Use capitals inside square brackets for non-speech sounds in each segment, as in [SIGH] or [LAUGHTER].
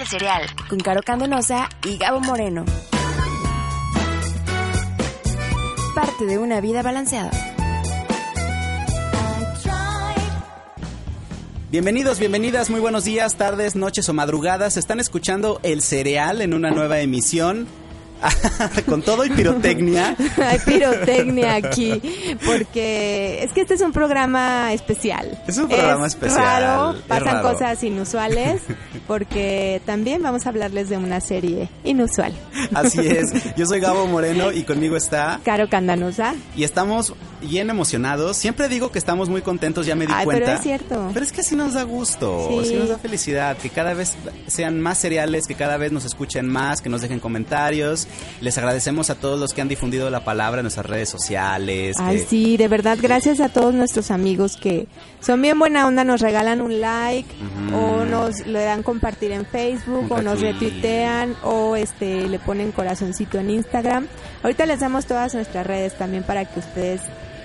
El Cereal, con Caro Candonosa y Gabo Moreno. Parte de una vida balanceada. Bienvenidos, bienvenidas, muy buenos días, tardes, noches o madrugadas. Están escuchando El Cereal en una nueva emisión. [LAUGHS] con todo y pirotecnia. [LAUGHS] Hay pirotecnia aquí, porque es que este es un programa especial. Es un programa especial. Raro, pasan cosas inusuales, porque también vamos a hablarles de una serie inusual. Así es. [LAUGHS] Yo soy Gabo Moreno y conmigo está Caro Candanosa. Y estamos bien emocionados. Siempre digo que estamos muy contentos, ya me di Ay, cuenta. Pero es cierto. Pero es que así nos da gusto, Sí. así nos da felicidad, que cada vez sean más cereales, que cada vez nos escuchen más, que nos dejen comentarios. Les agradecemos a todos los que han difundido la palabra en nuestras redes sociales. Ay, que- sí, de verdad, gracias a todos nuestros amigos que son bien buena onda, nos regalan un like o nos le dan compartir en Facebook o nos retuitean o este le ponen corazoncito en Instagram. Ahorita les damos todas nuestras redes también para que ustedes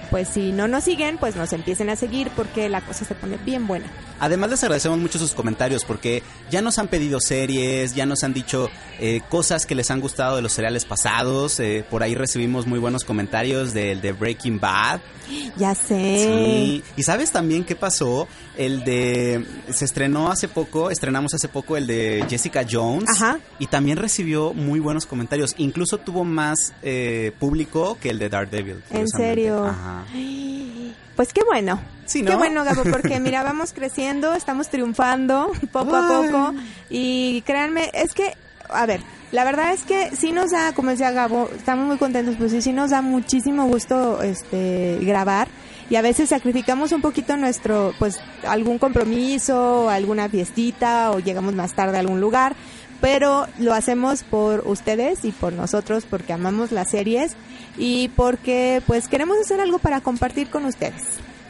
pues si no nos siguen, pues nos empiecen a seguir porque la cosa se pone bien buena. Además les agradecemos mucho sus comentarios porque ya nos han pedido series, ya nos han dicho eh, cosas que les han gustado de los cereales pasados. eh, por ahí recibimos muy buenos comentarios del de Breaking Bad. [GASPS] Ya sé. Sí. ¿Y sabes también qué pasó? El de... Se estrenó hace poco, estrenamos hace poco el de Jessica Jones. Ajá. Y también recibió muy buenos comentarios. Incluso tuvo más eh, público que el de Daredevil. ¿En serio? Ajá. [GASPS] Pues qué bueno. Sí, ¿no? Qué bueno, Gabo, porque [LAUGHS] mira, vamos creciendo, estamos triunfando [LAUGHS] poco a poco. Y créanme, es que, a ver, la verdad es que sí nos da, como decía Gabo, estamos muy contentos, pues sí, sí nos da muchísimo gusto este grabar. Y a veces sacrificamos un poquito nuestro, pues, algún compromiso, alguna fiestita, o llegamos más tarde a algún lugar. Pero lo hacemos por ustedes y por nosotros, porque amamos las series y porque, pues, queremos hacer algo para compartir con ustedes.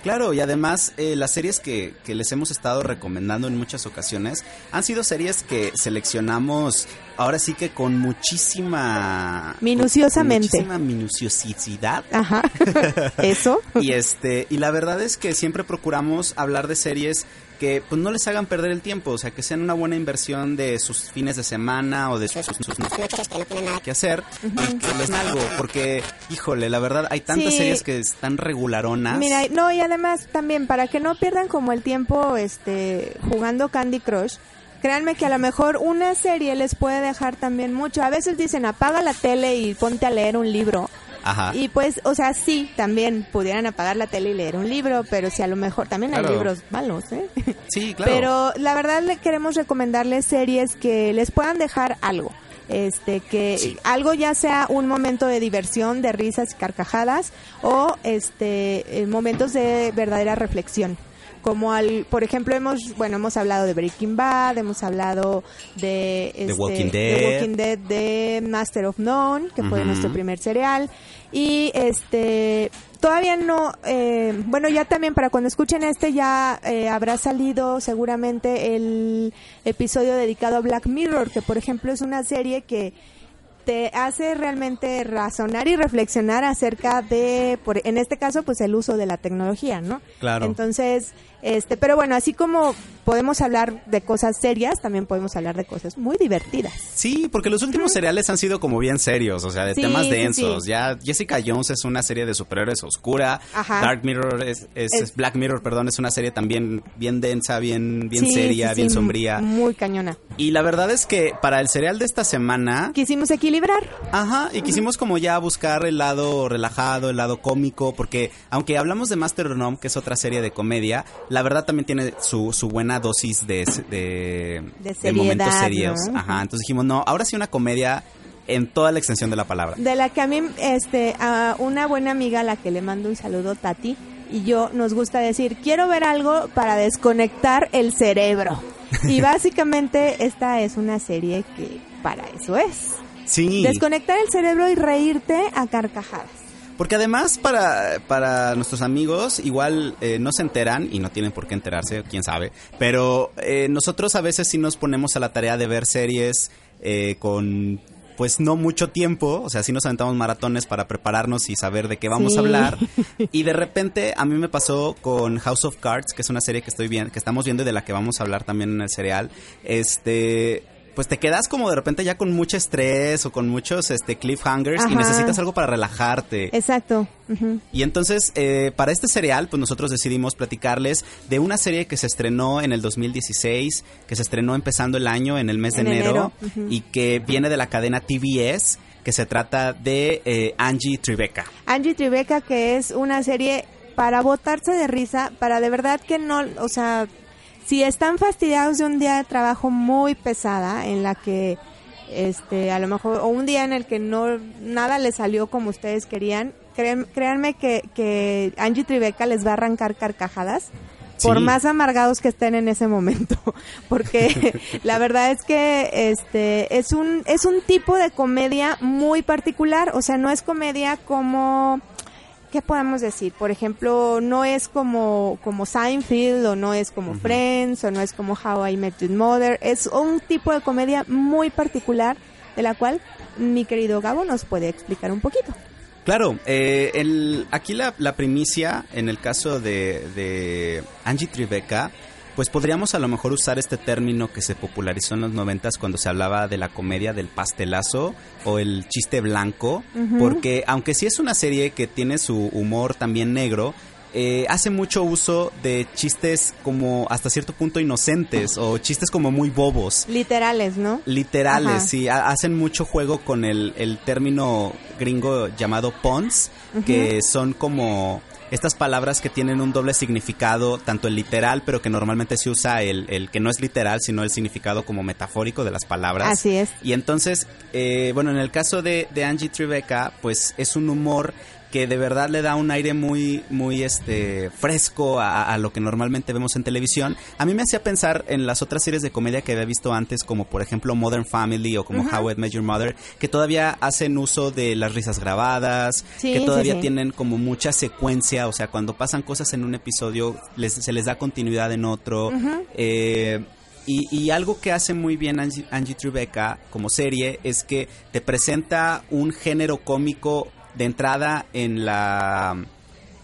Claro, y además eh, las series que, que les hemos estado recomendando en muchas ocasiones han sido series que seleccionamos ahora sí que con muchísima... Minuciosamente. Muchísima minuciosidad. Ajá. [LAUGHS] Eso. Y este, y la verdad es que siempre procuramos hablar de series que pues no les hagan perder el tiempo, o sea, que sean una buena inversión de sus fines de semana o de sus, sus- sus noches que no tienen nada que hacer y que les algo, porque híjole, la verdad hay tantas Sí. series que están regularonas. Mira, no, y además también para que no pierdan como el tiempo este jugando Candy Crush, créanme que a lo mejor una serie les puede dejar también mucho. A veces dicen, apaga la tele y ponte a leer un libro. Ajá. Y pues, o sea, sí, también pudieran apagar la tele y leer un libro, pero si a lo mejor también hay libros malos, ¿eh? [LAUGHS] Sí, claro. Pero la verdad le queremos recomendarles series que les puedan dejar algo. Este, que Sí. algo ya sea un momento de diversión, de risas y carcajadas, o este, eh, momentos de verdadera reflexión. Como al, por ejemplo, hemos, bueno, hemos hablado de Breaking Bad, hemos hablado de, este, Walking de Dead. Walking Dead, de Master of None, que fue nuestro primer serial. Y este, todavía no, eh, bueno, ya también para cuando escuchen este ya eh, habrá salido seguramente el episodio dedicado a Black Mirror, que por ejemplo es una serie que te hace realmente razonar y reflexionar acerca de, por, en este caso, pues el uso de la tecnología, ¿no? Claro. Entonces, este, pero bueno, así como podemos hablar de cosas serias, también podemos hablar de cosas muy divertidas. Sí, porque los últimos seriales han sido como bien serios, o sea, de Sí, temas densos. sí. Ya Jessica Jones es una serie de superhéroes oscura. Ajá. Dark Mirror es, es- Es- es Black Mirror, perdón, es una serie también bien densa, bien, bien Sí, seria, bien sombría. Muy cañona. Y la verdad es que para el serial de esta semana, Quisimos equilibrar. ajá, y quisimos como ya buscar el lado relajado, el lado cómico, porque aunque hablamos de Master of None, que es otra serie de comedia, la verdad también tiene su, su buena dosis de, de, De momentos serios. ¿no? Ajá, entonces dijimos, no, ahora sí una comedia en toda la extensión de la palabra. De la que a mí, este, a una buena amiga a la que le mando un saludo, Tati, y yo nos gusta decir, quiero ver algo para desconectar el cerebro. Y [LAUGHS] básicamente esta es una serie que para eso es. Sí. Desconectar el cerebro y reírte a carcajadas. Porque además para, para nuestros amigos igual eh, no se enteran y no tienen por qué enterarse, quién sabe. Pero eh, nosotros a veces sí nos ponemos a la tarea de ver series eh, con pues no mucho tiempo, o sea, sí nos aventamos maratones para prepararnos y saber de qué vamos Sí. a hablar. [LAUGHS] Y de repente a mí me pasó con House of Cards, que es una serie que estoy viendo, que estamos viendo y de la que vamos a hablar también en el serial. Este, pues te quedas como de repente ya con mucho estrés o con muchos este cliffhangers y necesitas algo para relajarte. Exacto. Y entonces, eh, para este serial, pues nosotros decidimos platicarles de una serie que se estrenó en el 2016, que se estrenó empezando el año en el mes de En enero, y que viene de la cadena TBS, que se trata de eh, Angie Tribeca. Angie Tribeca, que es una serie para botarse de risa, para de verdad que no, o sea, si están fastidiados de un día de trabajo muy pesada, en la que, este, a lo mejor, o un día en el que no, nada les salió como ustedes querían, créan- créanme que, que Angie Tribeca les va a arrancar carcajadas. Por más amargados que estén en ese momento, [LAUGHS] porque [LAUGHS] la verdad es que este es un es un tipo de comedia muy particular, o sea, no es comedia como ¿qué podemos decir? Por ejemplo, no es como, como Seinfeld o no es como Friends o no es como How I Met Your Mother. Es un tipo de comedia muy particular de la cual mi querido Gabo nos puede explicar un poquito. Claro, eh, el, aquí la, la primicia, en el caso de, de Angie Tribeca, pues podríamos a lo mejor usar este término que se popularizó en los noventas cuando se hablaba de la comedia del pastelazo o el chiste blanco, porque aunque sí es una serie que tiene su humor también negro, eh, hace mucho uso de chistes como hasta cierto punto inocentes o chistes como muy bobos. Literales, ¿no? Literales, Ajá. sí, ha- hacen mucho juego con el, el término gringo llamado puns, que son como estas palabras que tienen un doble significado, tanto el literal, pero que normalmente se usa el, el que no es literal, sino el significado como metafórico de las palabras. Así es. Y entonces, eh, bueno, en el caso de, de Angie Tribeca, pues es un humor que de verdad le da un aire muy, muy este fresco a, a lo que normalmente vemos en televisión. A mí me hacía pensar en las otras series de comedia que había visto antes, como por ejemplo Modern Family o como How I Met Your Mother, que todavía hacen uso de las risas grabadas, Sí, que todavía sí. tienen como mucha secuencia, o sea, cuando pasan cosas en un episodio les, se les da continuidad en otro. Eh, y, y algo que hace muy bien Angie, Angie Tribeca como serie es que te presenta un género cómico de entrada en la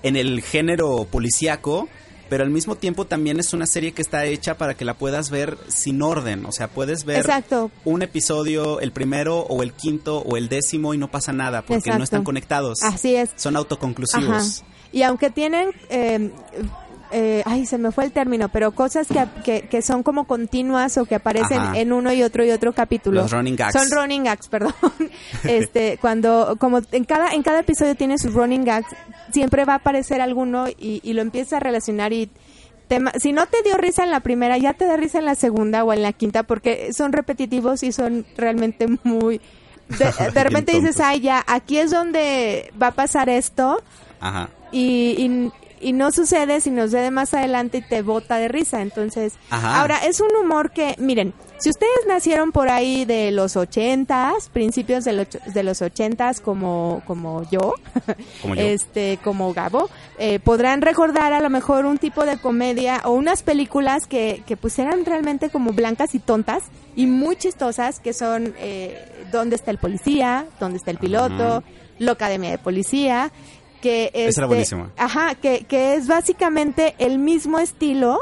en el género policíaco, pero al mismo tiempo también es una serie que está hecha para que la puedas ver sin orden, o sea, puedes ver Exacto. un episodio, el primero o el quinto o el décimo y no pasa nada porque Exacto. no están conectados. Así es. Son autoconclusivos. Ajá. Y aunque tienen, eh, eh, ay, se me fue el término, pero cosas que, que, que son como continuas o que aparecen Ajá. en uno y otro y otro capítulo. Los running gags. Son running gags, perdón. [LAUGHS] este, cuando, como en cada, en cada episodio tiene sus running gags, siempre va a aparecer alguno y, y lo empiezas a relacionar y te ma- si no te dio risa en la primera, ya te da risa en la segunda o en la quinta porque son repetitivos y son realmente muy... De, [LAUGHS] de repente dices, ay, ya, aquí es donde va a pasar esto Ajá. y, y, no sucede si nos sucede más adelante y te bota de risa. Entonces, Ajá. ahora es un humor que, miren, si ustedes nacieron por ahí de los ochentas, principios de los, de los ochentas como, como yo, [LAUGHS] Como yo. este, como Gabo, eh, podrán recordar a lo mejor un tipo de comedia o unas películas que, que pues eran realmente como blancas y tontas y muy chistosas, que son eh, ¿Dónde está el policía? ¿Dónde está el piloto? La Academia de Policía. Que era este. Ajá, que, que es básicamente el mismo estilo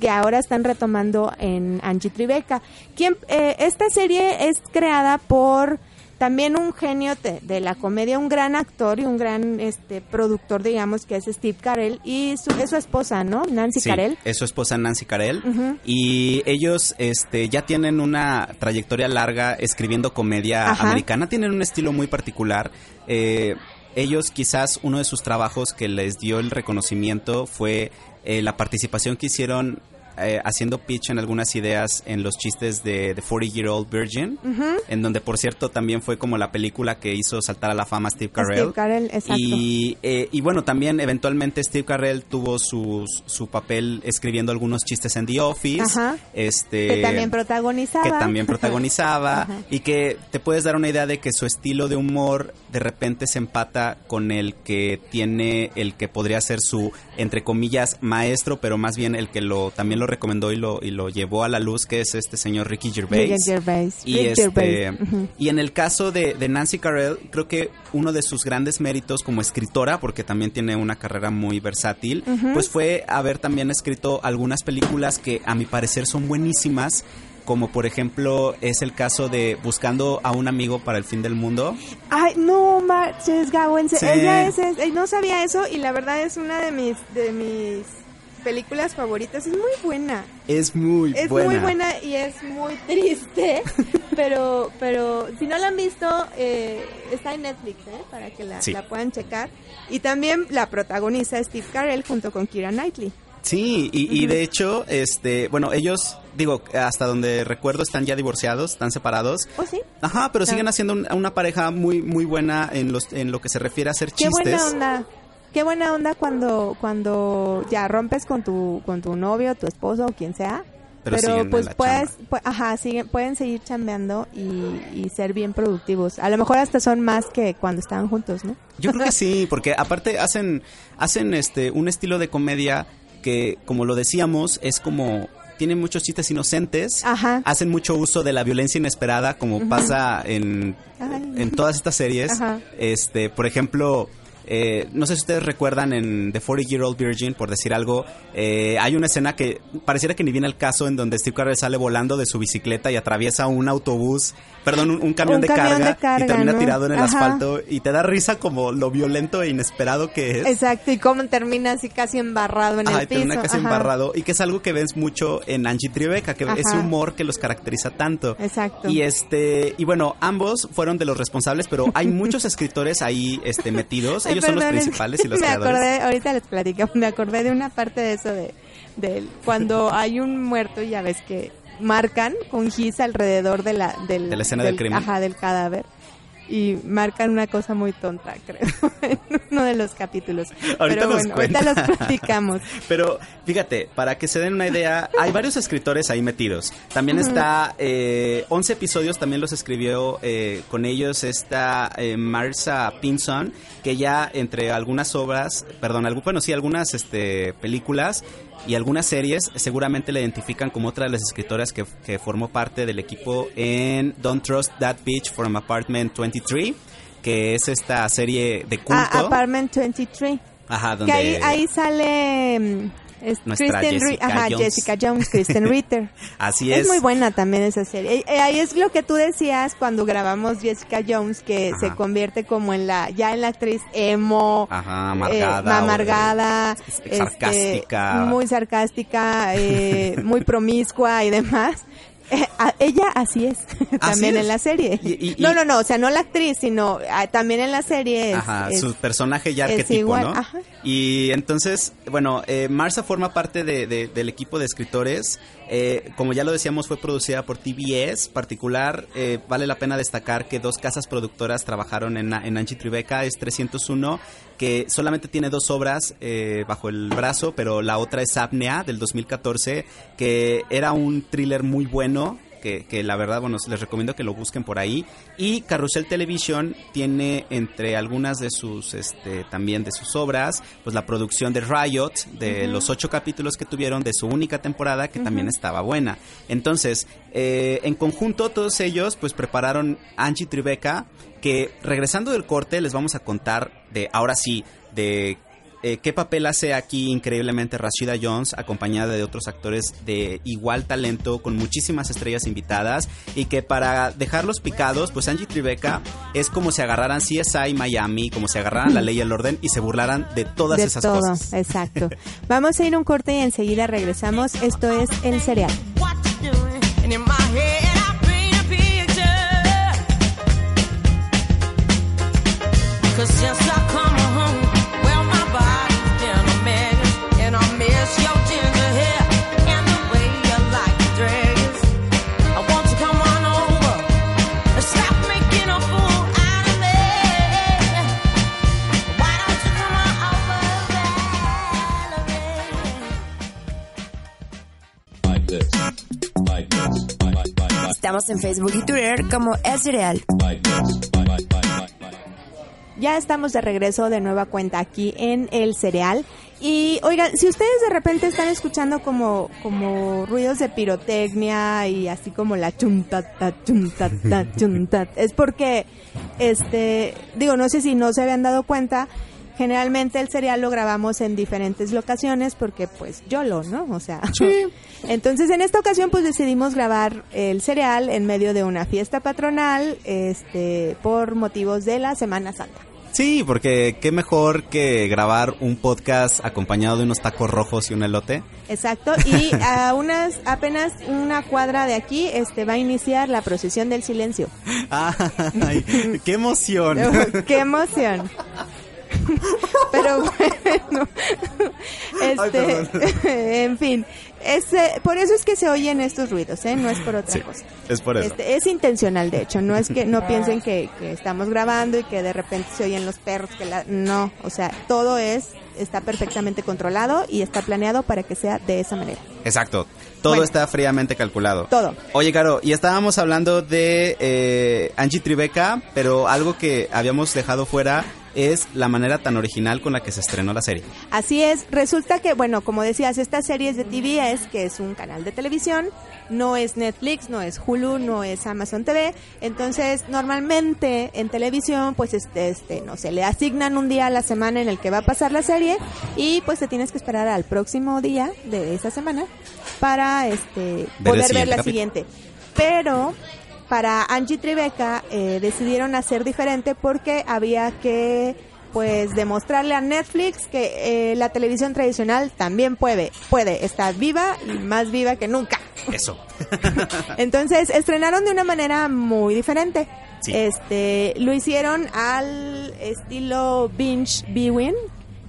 que ahora están retomando en Angie Tribeca. Quien, eh, esta serie es creada por también un genio de, de la comedia, un gran actor y un gran este productor, digamos, que es Steve Carell y su, es su esposa, ¿no? Nancy Sí, Carell. es su esposa Nancy Carell. Y ellos este, ya tienen una trayectoria larga escribiendo comedia Ajá. americana. Tienen un estilo muy particular. Eh, ellos quizás uno de sus trabajos que les dio el reconocimiento fue eh, la participación que hicieron eh, haciendo pitch en algunas ideas en los chistes de The 40 Year Old Virgin, en donde por cierto también fue como la película que hizo saltar a la fama a Steve Carell. Steve Carell, exacto. Y, eh, y bueno, también eventualmente Steve Carell tuvo su, su papel escribiendo algunos chistes en The Office. Ajá. Este, que también protagonizaba. que también protagonizaba [LAUGHS] Ajá. y que te puedes dar una idea de que su estilo de humor de repente se empata con el que tiene el que podría ser su entre comillas maestro pero más bien el que lo también lo recomendó y lo y lo llevó a la luz que es este señor Ricky Gervais, Ricky Gervais. y Ricky este Gervais. Y en el caso de, de Nancy Carell creo que uno de sus grandes méritos como escritora porque también tiene una carrera muy versátil pues fue haber también escrito algunas películas que a mi parecer son buenísimas como por ejemplo es el caso de Buscando a un amigo para el fin del mundo. Ay, no marches, Gabo, Sí. ella es, es- no sabía eso y la verdad es una de mis de mis películas favoritas, es muy buena. Es muy Es buena. muy buena y es muy [LAUGHS] triste, pero pero si no la han visto eh, está en Netflix, ¿eh? para que la, Sí. la puedan checar y también la protagoniza Steve Carell junto con Kira Knightley. Sí, y, y de hecho, este, bueno, ellos, digo, hasta donde recuerdo están ya divorciados, están separados. ¿Oh sí? Ajá, pero siguen haciendo un- una pareja muy muy buena en los en lo que se refiere a hacer Qué chistes. buena onda. Qué buena onda cuando cuando ya rompes con tu con tu novio, tu esposo o quien sea. Pero en pues puedes, chamba. pu- ajá, siguen, pueden seguir chambeando y, y ser bien productivos. A lo mejor hasta son más que cuando estaban juntos, ¿no? Yo creo que [LAUGHS] sí, porque aparte hacen hacen este un estilo de comedia que como lo decíamos es como tiene muchos chistes inocentes, Ajá. hacen mucho uso de la violencia inesperada como pasa en, en todas estas series. Ajá. Este, por ejemplo, eh, no sé si ustedes recuerdan en The 40 Year Old Virgin, por decir algo, eh, hay una escena que pareciera que ni viene al caso en donde Steve Carell sale volando de su bicicleta y atraviesa un autobús, perdón, un, un camión, Un de, camión carga, de carga, y termina ¿no? tirado en el Ajá. asfalto y te da risa como lo violento e inesperado que es. Exacto, y cómo termina así casi embarrado en Ajá, el piso. termina casi Ajá. embarrado y que es algo que ves mucho en Angie Tribeca, que ese humor que los caracteriza tanto. Exacto. Y este y bueno, ambos fueron de los responsables, pero hay muchos escritores ahí este metidos, [LAUGHS] ellos son los principales y los [LAUGHS] me creadores. acordé, ahorita les platico, me acordé de una parte de eso de, de cuando hay un muerto, ya ves que marcan con gis alrededor de la, del, De la escena del crimen. Ajá, del cadáver. Y marcan una cosa muy tonta, creo, [LAUGHS] en uno de los capítulos. Ahorita Pero nos bueno, ahorita los platicamos. [LAUGHS] Pero fíjate, para que se den una idea, hay varios escritores ahí metidos. También está, eh, 11 episodios también los escribió eh, con ellos está eh, Marsa Pinson, que ya entre algunas obras, perdón, algu- bueno, sí, algunas este, películas y algunas series seguramente le identifican como otra de las escritoras que, que formó parte del equipo en Don't Trust That Bitch from Apartment 23, que es esta serie de culto. Ah, Apartment 23. Ajá, donde... Que ahí, ahí sale mm, es Nuestra Kristen Ri- Jessica Ajá, Jones. Jessica Jones, Kristen [LAUGHS] Ritter. Así Es es. muy buena también esa serie. Eh, ahí es lo que tú decías cuando grabamos Jessica Jones, que Ajá. se convierte como en la, ya en la actriz emo, Ajá, eh, amargada. amargada, o- este, sarcástica. muy sarcástica, eh, muy promiscua y demás. Eh, a- ella así es, [LAUGHS] también es. en la serie. Y- y- y- no, no, no, o sea, no la actriz, sino ah, también en la serie es, Ajá, es- su personaje ya arquetipo, ¿no? ajá. Y entonces, bueno, eh, Marsa forma parte de- de- del equipo de escritores. Eh, como ya lo decíamos, fue producida por TBS. Particular, eh, vale la pena destacar que dos casas productoras trabajaron en, en Angie Tribeca. Es 301, que solamente tiene dos obras eh, bajo el brazo, pero la otra es Apnea, del 2014, que era un thriller muy bueno. Que, que la verdad, bueno, les recomiendo que lo busquen por ahí. Y Carrusel Television tiene entre algunas de sus, este, también de sus obras, pues la producción de Riot, de los ocho capítulos que tuvieron de su única temporada, que también estaba buena. Entonces, eh, en conjunto, todos ellos, pues prepararon Angie Tribeca, que regresando del corte, les vamos a contar de, ahora sí, de eh, qué papel hace aquí increíblemente Rashida Jones, acompañada de otros actores de igual talento, con muchísimas estrellas invitadas, y que para dejarlos picados, pues Angie Tribeca es como si agarraran CSI Miami, como si agarraran la ley y el orden y se burlaran de todas de esas todo, cosas. exacto. Vamos a ir a un corte y enseguida regresamos. Esto es El Cereal. what you Estamos en Facebook y Twitter como El Cereal. Ya estamos de regreso de nueva cuenta aquí en El Cereal. Y oigan, si ustedes de repente están escuchando como, como ruidos de pirotecnia y así como la chuntata, chuntata, [LAUGHS] chuntat, es porque, este, digo, no sé si no se habían dado cuenta generalmente el serial lo grabamos en diferentes locaciones porque pues YOLO, ¿no? O sea, [LAUGHS] entonces en esta ocasión pues decidimos grabar el serial en medio de una fiesta patronal, este, por motivos de la Semana Santa. Sí, porque qué mejor que grabar un podcast acompañado de unos tacos rojos y un elote. Exacto, y [LAUGHS] a unas, apenas una cuadra de aquí, este, va a iniciar la procesión del silencio. [LAUGHS] Ay, qué emoción. ¡Qué emoción! [LAUGHS] Pero bueno, este, [LAUGHS] en fin, ese, por eso es que se oyen estos ruidos, ¿eh? No es por otra Sí, cosa. es por eso. Este, es intencional, de hecho, no es que no piensen que, que estamos grabando y que de repente se oyen los perros, que la, no, o sea, todo es, está perfectamente controlado y está planeado para que sea de esa manera. Exacto. Todo Bueno. está fríamente calculado. Todo. Oye, Caro, y estábamos hablando de eh, Angie Tribeca, pero algo que habíamos dejado fuera es la manera tan original con la que se estrenó la serie. Así es, resulta que, bueno, como decías, esta serie es de TBS, que es un canal de televisión, no es Netflix, no es Hulu, no es Amazon TV, entonces normalmente en televisión, pues este, este, no sé, le asignan un día a la semana en el que va a pasar la serie y pues te tienes que esperar al próximo día de esa semana para este poder ver la siguiente. Pero para Angie Tribeca eh, decidieron hacer diferente porque había que pues demostrarle a Netflix que eh, la televisión tradicional también puede, puede estar viva y más viva que nunca. Eso. [LAUGHS] Entonces estrenaron de una manera muy diferente. Sí. Este, lo hicieron al estilo binge viewing.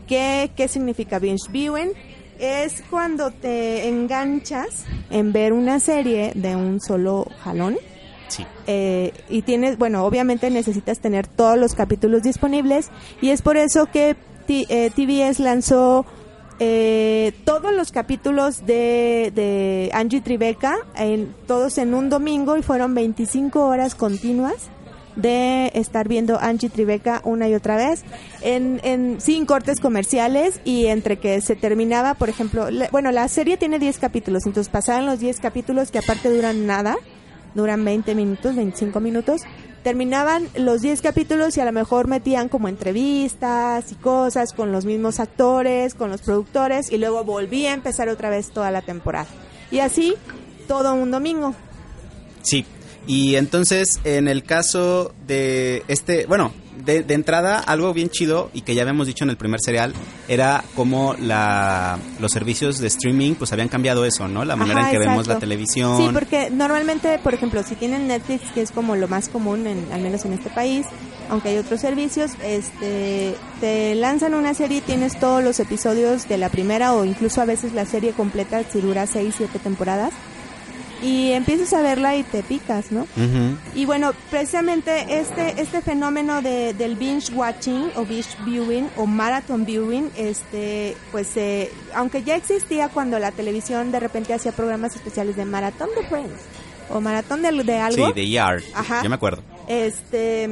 ¿Qué, ¿Qué significa binge viewing? Es cuando te enganchas en ver una serie de un solo jalón. Eh, y tienes, bueno, obviamente necesitas tener todos los capítulos disponibles y es por eso que T- eh, TBS lanzó eh, todos los capítulos de, de Angie Tribeca, todos en un domingo y fueron 25 horas continuas de estar viendo Angie Tribeca una y otra vez, en, en, sin cortes comerciales y entre que se terminaba, por ejemplo, bueno, la serie tiene 10 capítulos, entonces pasaban los 10 capítulos que aparte duran nada, duran 20 minutos, 25 minutos. Terminaban los 10 capítulos y a lo mejor metían como entrevistas y cosas con los mismos actores, con los productores y luego volvía a empezar otra vez toda la temporada. Y así todo un domingo. Sí. Y entonces, en el caso de este, bueno, de, de entrada, algo bien chido y que ya habíamos dicho en el primer serial, era como la, los servicios de streaming pues habían cambiado eso, ¿no? La manera Ajá, en que vemos la televisión. Sí, porque normalmente, por ejemplo, si tienen Netflix, que es como lo más común, en, al menos en este país, aunque hay otros servicios, este, te lanzan una serie y tienes todos los episodios de la primera o incluso a veces la serie completa si dura 6, 7 temporadas. Y empiezas a verla y te picas, ¿no? Y bueno, precisamente este este fenómeno de, del binge watching o binge viewing o marathon viewing, este, pues, eh, aunque ya existía cuando la televisión de repente hacía programas especiales de maratón de Friends o maratón de, de algo, Sí, de ER. Ajá. Yo me acuerdo. este,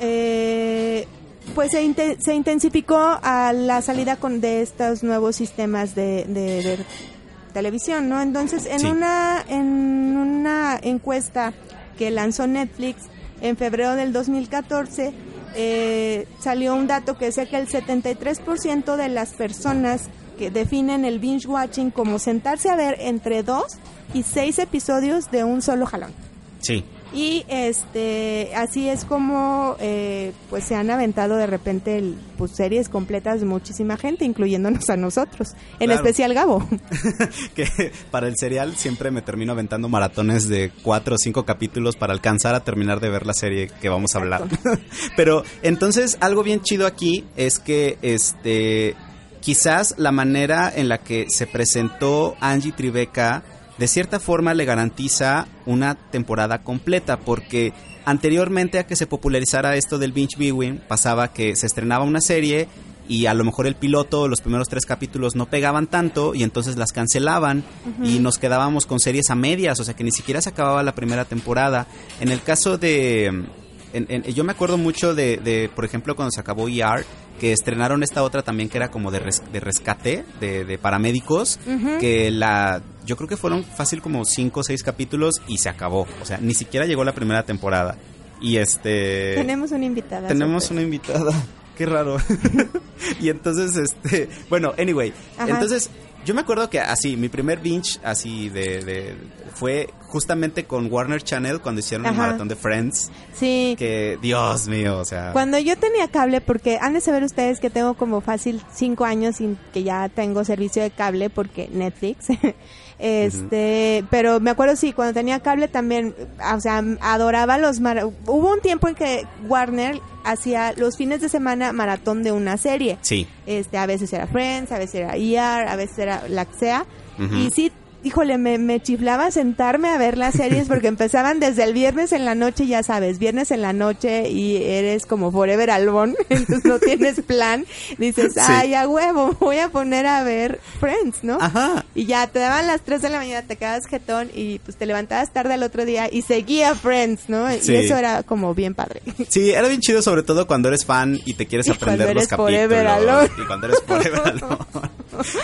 eh, pues se, se intensificó a la salida con de estos nuevos sistemas de, de ver televisión, ¿no? Entonces, en Sí. una en una encuesta que lanzó Netflix en febrero del 2014 eh, salió un dato que decía que el 73% de las personas que definen el binge watching como sentarse a ver entre dos y seis episodios de un solo jalón. Sí. Y este así es como eh, pues se han aventado de repente el- pues series completas de muchísima gente, incluyéndonos a nosotros, en Claro. especial Gabo. [LAUGHS] que para el serial siempre me termino aventando maratones de cuatro o cinco capítulos para alcanzar a terminar de ver la serie que vamos a hablar. [LAUGHS] Pero entonces algo bien chido aquí es que este quizás la manera en la que se presentó Angie Tribeca de cierta forma le garantiza una temporada completa porque anteriormente a que se popularizara esto del binge viewing pasaba que se estrenaba una serie y a lo mejor el piloto, los primeros tres capítulos no pegaban tanto y entonces las cancelaban y nos quedábamos con series a medias, o sea que ni siquiera se acababa la primera temporada. En el caso de... en- en- yo me acuerdo mucho de, de, por ejemplo, cuando se acabó ER, que estrenaron esta otra también que era como de, res- de rescate, de, de paramédicos, que la... Yo creo que fueron fácil como cinco o seis capítulos y se acabó. O sea, ni siquiera llegó la primera temporada. Y este... Tenemos una invitada. Tenemos una invitada. [LAUGHS] qué raro. [LAUGHS] y entonces, este, bueno, anyway, Ajá. entonces yo me acuerdo que así, mi primer binge así de, de fue justamente con Warner Channel cuando hicieron el Ajá. maratón de Friends, Sí. que Dios mío, o sea, Cuando yo tenía cable, porque han de saber ustedes que tengo como fácil cinco años sin que ya tengo servicio de cable porque Netflix. [LAUGHS] este, pero me acuerdo sí, cuando tenía cable también, o sea, adoraba los mara- hubo un tiempo en que Warner hacía los fines de semana maratón de una serie. sí. Este, a veces era Friends, a veces era ER, a veces era la que sea. Y sí, híjole, me, me chiflaba sentarme a ver las series porque [LAUGHS] empezaban desde el viernes en la noche, ya sabes, viernes en la noche y eres como Forever Alone, [LAUGHS] entonces no tienes plan. Dices, Sí. ay, a huevo, voy a poner a ver Friends, ¿no? Ajá. Y ya te daban las 3 de la mañana, te quedabas jetón y pues te levantabas tarde al otro día y seguía Friends, ¿no? Sí. Y eso era como bien padre. Sí, era bien chido sobre todo cuando eres fan y te quieres Y aprender cuando los eres capítulos. Y cuando eres forever [LAUGHS] alone.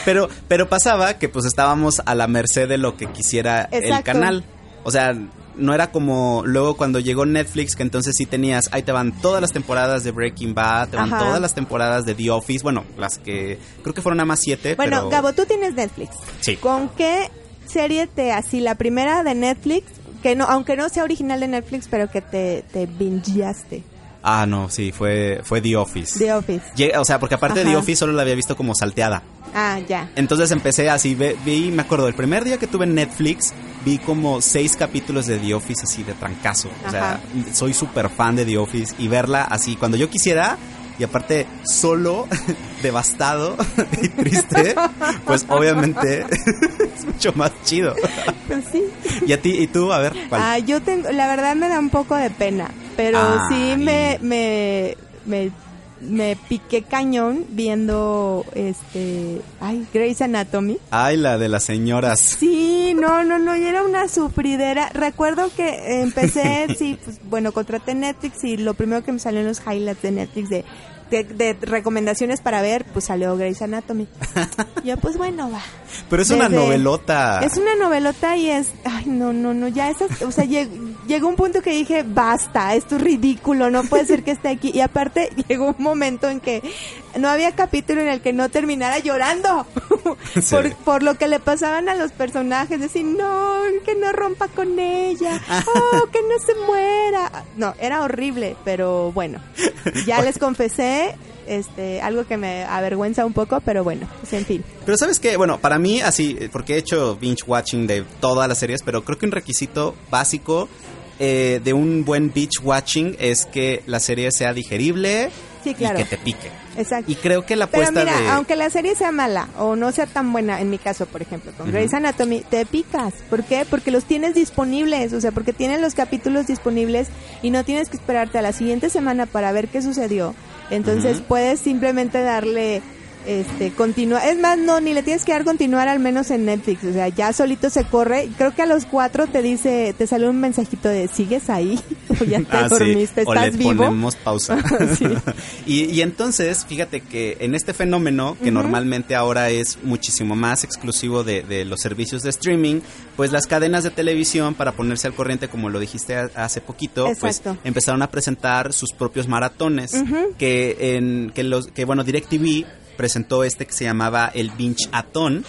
Pero, pero pasaba que pues estábamos a la merced de lo que quisiera el canal. O sea, no era como luego cuando llegó Netflix que entonces sí tenías, ahí te van todas las temporadas de Breaking Bad, te van Ajá. todas las temporadas de The Office, bueno, las que creo que fueron nada más siete, Bueno, pero... Gabo, tú tienes Netflix. Sí. ¿Con qué serie te, así, la primera de Netflix, que no, aunque no sea original de Netflix, pero que te, te bingeaste? Ah, no, sí, fue, fue The Office. The Office. O sea, porque aparte de The. Office solo la había visto como salteada. Ah, ya. Entonces empecé así, ve- vi, me acuerdo, el primer día que tuve Netflix, vi como seis capítulos de The Office así de trancazo. O sea, Ajá. soy súper fan de The Office y verla así cuando yo quisiera y aparte solo, [LAUGHS] devastado [LAUGHS] y triste, pues obviamente [LAUGHS] es mucho más chido. Pues sí. Y a ti, y tú, a ver, ¿cuál? Ah, yo tengo, la verdad me da un poco de pena, pero Ay. sí me, me, me, me piqué cañón viendo, este, ay, Grey's Anatomy. Ay, la de las señoras. Sí, no, no, no, y era una sufridera. Recuerdo que empecé, [LAUGHS] sí, pues, bueno, contraté Netflix y lo primero que me salió en los highlights de Netflix de, de, de recomendaciones para ver, pues salió Grey's Anatomy. [LAUGHS] Yo, pues bueno, va. Pero es una novelota. Es una novelota y es, ay, no, no, no, ya esas, o sea, lleg- llegó un punto que dije, basta, esto es ridículo, no puede ser que esté aquí. Y aparte [LAUGHS] llegó un momento en que no había capítulo en el que no terminara llorando [LAUGHS] Sí. por, por lo que le pasaban a los personajes, decir, no, que no rompa con ella, oh, que no se muera. No, era horrible, pero bueno, ya [LAUGHS] les confesé, este, algo que me avergüenza un poco, pero bueno, pues en fin. Pero sabes que, bueno, para mí así, porque he hecho binge watching de todas las series, pero creo que un requisito básico eh, de un buen binge watching es que la serie sea digerible Sí, claro. y que te pique. Exacto. Y creo que la Pero apuesta mira, de... aunque la serie sea mala o no sea tan buena, en mi caso, por ejemplo, con. Grey's Anatomy, te picas. ¿Por qué? Porque los tienes disponibles, o sea, porque tienen los capítulos disponibles y no tienes que esperarte a la siguiente semana para ver qué sucedió. Entonces puedes simplemente darle este continuar es más no ni le tienes que dar continuar al menos en Netflix o sea ya solito se corre creo que a los cuatro te dice te sale un mensajito de sigues ahí [LAUGHS] o ya te Ah, sí. dormiste o le vivo ponemos pausa. [LAUGHS] Sí. [LAUGHS] y, y entonces, fíjate que en este fenómeno, que normalmente ahora es muchísimo más exclusivo de, de los servicios de streaming, pues las cadenas de televisión, para ponerse al corriente, como lo dijiste a- hace poquito, pues empezaron a presentar sus propios maratones. Que en que los que bueno, DirecTV presentó este que se llamaba el Binge Atón,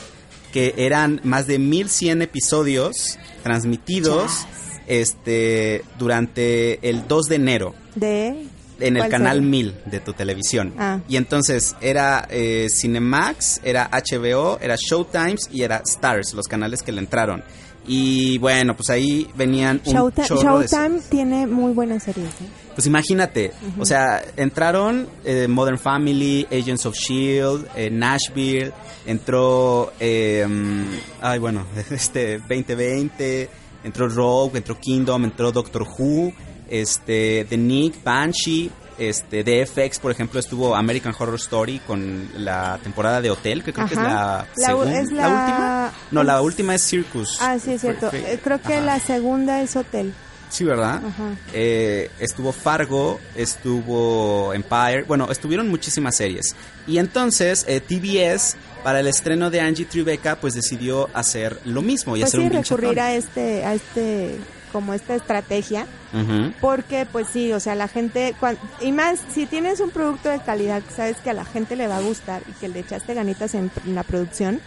que eran más de 1100 episodios transmitidos este durante el 2 de enero de en el ¿Cuál canal serie? 1000 de tu televisión. Ah. Y entonces era eh, Cinemax, era HBO, era Showtimes y era Stars, los canales que le entraron. Y bueno, pues ahí venían un Showti- chorro de- Showtime tiene muy buenas series. ¿eh? Pues imagínate, o sea, entraron eh, Modern Family, Agents of Shield, eh, Nashville, entró, mm, ay bueno, [LAUGHS] este 2020, entró Rogue, entró Kingdom, entró Doctor Who, este The Nick, Banshee, este de FX, por ejemplo, estuvo American Horror Story con la temporada de Hotel, que creo que es la, La es ¿la la- última. No, la última es Circus. Ah, sí, es cierto. Eh, creo que Ajá. la segunda es Hotel. Sí, ¿verdad? Ajá. Eh, estuvo Fargo, estuvo Empire, bueno, estuvieron muchísimas series. Y entonces eh, TBS, para el estreno de Angie Tribeca, pues decidió hacer lo mismo y Pues hacer sí, un recurrir a este, a este como esta estrategia Ujú. porque pues sí, o sea, la gente cuan- y más si tienes un producto de calidad, que sabes que a la gente le va a gustar y que le echaste ganitas en, en la producción,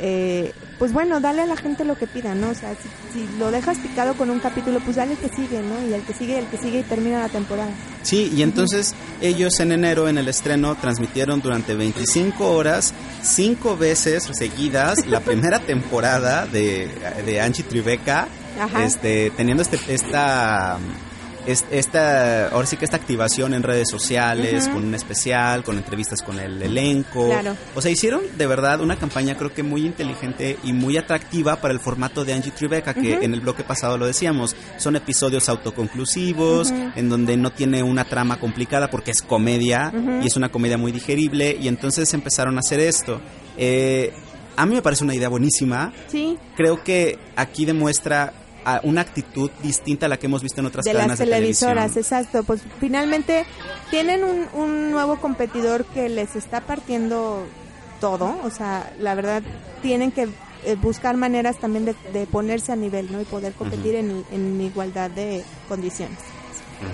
eh, pues bueno, dale a la gente lo que pida, ¿no? O sea, si, si lo dejas picado con un capítulo, pues dale el que sigue, ¿no? Y el que sigue, el que sigue y termina la temporada. Sí, y entonces ellos en enero en el estreno transmitieron durante 25 horas, cinco veces seguidas, la primera [LAUGHS] temporada de, de Angie Tribeca, Ajá. este, teniendo este, esta, es- esta, ahora sí que esta activación en redes sociales, con un especial, con entrevistas con el elenco. Claro. O sea, hicieron de verdad una campaña creo que muy inteligente y muy atractiva para el formato de Angie Tribeca, que en el bloque pasado lo decíamos, son episodios autoconclusivos, en donde no tiene una trama complicada porque es comedia y es una comedia muy digerible y entonces empezaron a hacer esto. Eh, a mí me parece una idea buenísima, Sí, creo que aquí demuestra ah, una actitud distinta a la que hemos visto en otras de las cadenas de televisoras, televisión. exacto. Pues finalmente tienen un, un nuevo competidor que les está partiendo todo, o sea, la verdad tienen que eh, buscar maneras también de, de ponerse a nivel, ¿no? Y poder competir en, en igualdad de condiciones.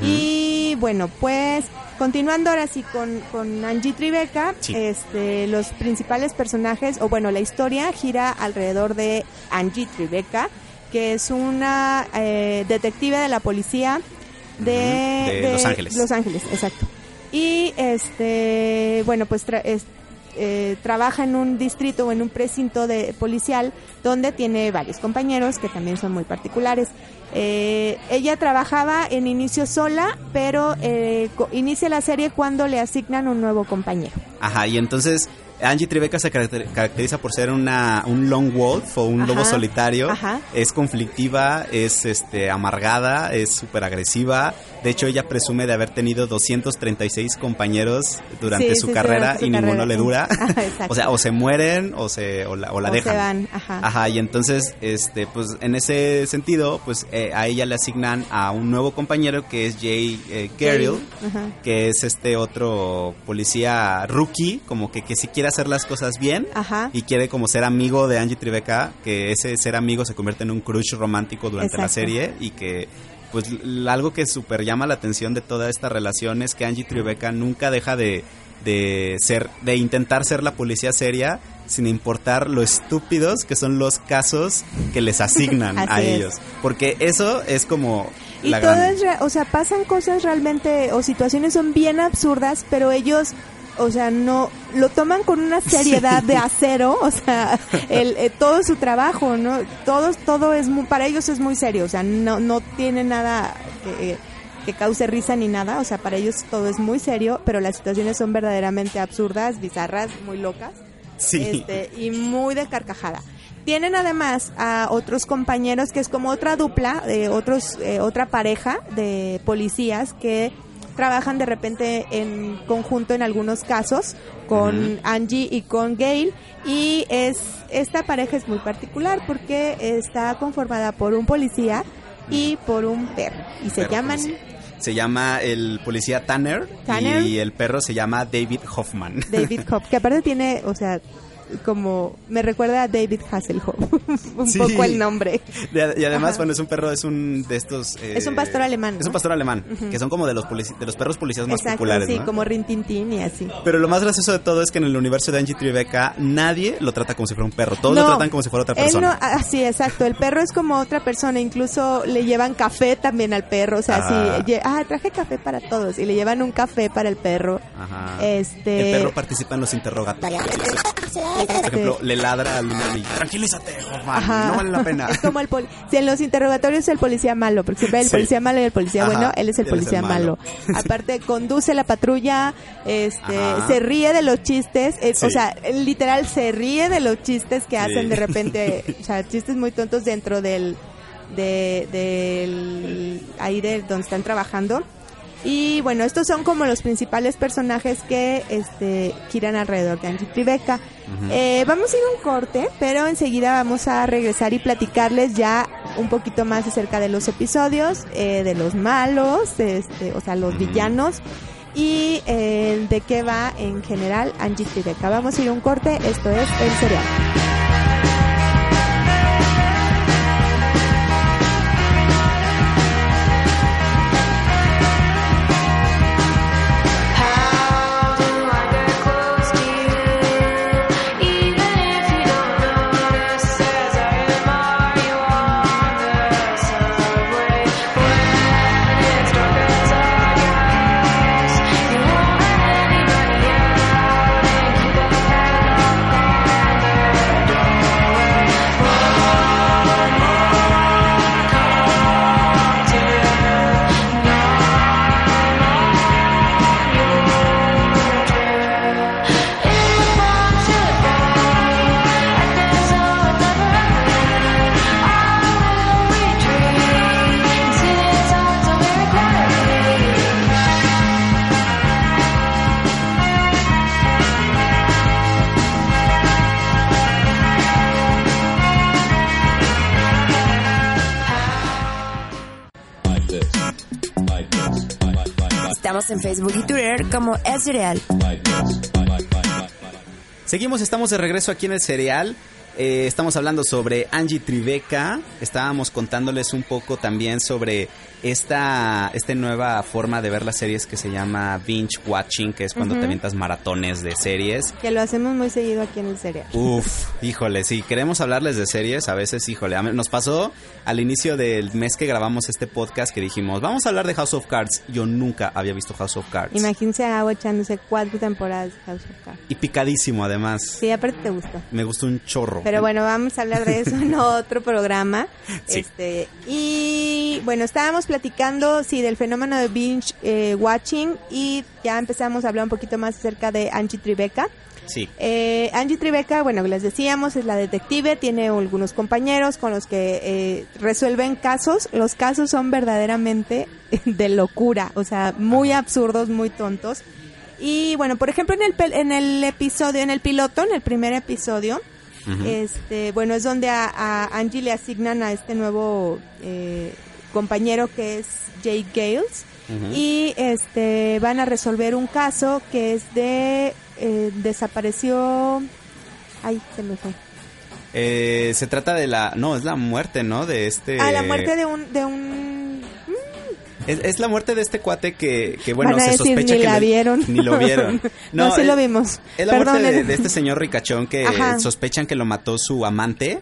Y bueno, pues continuando ahora sí con, con Angie Tribeca, Sí. este, los principales personajes, o bueno, la historia gira alrededor de Angie Tribeca, que es una eh, detective de la policía de, Los Ángeles. Los Ángeles, exacto. Y este, bueno, pues tra- es- eh, trabaja en un distrito o en un precinto de policial donde tiene varios compañeros que también son muy particulares. Eh, ella trabajaba en inicio sola, pero eh, inicia la serie cuando le asignan un nuevo compañero. Ajá, y entonces Angie Tribeca se caracter- caracteriza por ser una, un long wolf o un Ajá, lobo solitario. ajá. Es conflictiva, es este amargada, es súper agresiva. De hecho, ella presume de haber tenido 236 compañeros durante Sí, su sí, carrera su y ninguno le dura. [LAUGHS] Ajá, o sea, o se mueren o se o la, o la O se dejan. van, ajá. Ajá, y entonces, este, pues en ese sentido, pues eh, a ella le asignan a un nuevo compañero que es Jay eh, Carroll, que es este otro policía rookie, como que, que si quiere hacer las cosas bien Ajá. y quiere como ser amigo de Angie Tribeca, que ese ser amigo se convierte en un crush romántico durante la serie y que pues algo que súper llama la atención de toda esta relación es que Angie Tribeca nunca deja de, de ser, de intentar ser la policía seria sin importar lo estúpidos que son los casos que les asignan [LAUGHS] a Así es. ellos. Porque eso es como Y la gran... re- o sea, pasan cosas realmente, o situaciones son bien absurdas, pero ellos, o sea, no, lo toman con una seriedad de acero, o sea, el, eh, todo su trabajo, ¿no? Todos, todo es muy, para ellos es muy serio, o sea, no, no tiene nada que, que cause risa ni nada, o sea, para ellos todo es muy serio, pero las situaciones son verdaderamente absurdas, bizarras, muy locas Sí. este, y muy de carcajada. Tienen además a otros compañeros que es como otra dupla, de otros, eh, otra pareja de policías que trabajan de repente en conjunto en algunos casos con. Angie y con Gail y es esta pareja es muy particular porque está conformada por un policía y por un perro y se Perro llaman policía. Se llama el policía Tanner, Tanner. y el perro se llama David Hoffman. David [LAUGHS] Hope, que aparte tiene, o sea, como me recuerda a David Hasselhoff, [LAUGHS] un Sí. poco el nombre. De- y además, Ajá. bueno, es un perro, es un de estos... eh, Es un pastor alemán, Es un pastor alemán, que son como de los, de los perros policías más Exacto, populares, sí, ¿no? como Rintintín y así. Pero lo más gracioso de todo es que en el universo de Angie Tribeca nadie lo trata como si fuera un perro. Todos lo tratan como si fuera otra persona. ah, sí, exacto. El perro es como otra persona. Incluso le llevan café también al perro. O sea, Ah. ah, traje café para todos. Y le llevan un café para el perro. Ajá. Este. El perro participa en los interrogatorios. Por ejemplo, le ladra al y tranquilízate, Ajá. no vale la pena. Es [LAUGHS] como el poli si en los interrogatorios es el policía malo, porque siempre el Sí. policía malo y el policía Ajá, bueno, él es el él es el policía malo. malo. [LAUGHS] Aparte conduce la patrulla, este, Ajá. se ríe de los chistes, Sí. o sea, literal se ríe de los chistes que Sí. hacen de repente, [LAUGHS] o sea, chistes muy tontos dentro del de del ahí de donde están trabajando. Y bueno, estos son como los principales personajes que este giran alrededor de Angie Tribeca. Eh, vamos a ir a un corte, pero enseguida vamos a regresar y platicarles ya un poquito más acerca de los episodios, eh, de los malos, este, o sea, los villanos y eh, de qué va en general Angie Tribeca. Vamos a ir a un corte, esto es El Serial. En Facebook y Twitter como Es Real. like this. Like, like, like, like, like. Seguimos, estamos de regreso aquí en el serial. Eh, estamos hablando sobre Angie Tribeca. Estábamos contándoles un poco también sobre esta, esta nueva forma de ver las series que se llama binge watching, que es cuando te avientas maratones de series. Que lo hacemos muy seguido aquí en el cereal. Uf, [LAUGHS] híjole, si queremos hablarles de series, a veces, híjole, nos pasó al inicio del mes que grabamos este podcast que dijimos, vamos a hablar de House of Cards. Yo nunca había visto House of Cards. Imagínense a Agua echándose cuatro temporadas de House of Cards. Y picadísimo, además. Sí, aparte te gustó. Me gustó un chorro. Pero bueno, vamos a hablar de eso en [LAUGHS] otro programa. [LAUGHS] Sí. Este, y bueno, estábamos platicando, sí, del fenómeno de binge eh, watching y ya empezamos a hablar un poquito más acerca de Angie Tribeca. Sí. Eh, Angie Tribeca, bueno, les decíamos, es la detective, tiene algunos compañeros con los que eh, resuelven casos. Los casos son verdaderamente [LAUGHS] de locura, o sea, muy absurdos, muy tontos. Y bueno, por ejemplo, en el, en el episodio, en el piloto, en el primer episodio, este, bueno, es donde a, a Angie le asignan a este nuevo eh, compañero que es Jake Gales. Y este van a resolver un caso que es de eh, desapareció ay se me fue. Eh, se trata de la... No, es la muerte, ¿no? De este... ah la muerte de un de un Es, es la muerte de este cuate que, que bueno, Van a se decir, sospecha ni que la le- vieron. Ni lo vieron. [LAUGHS] No, sí es- lo vimos. Es la muerte de, de este señor ricachón que Ajá. sospechan que lo mató su amante.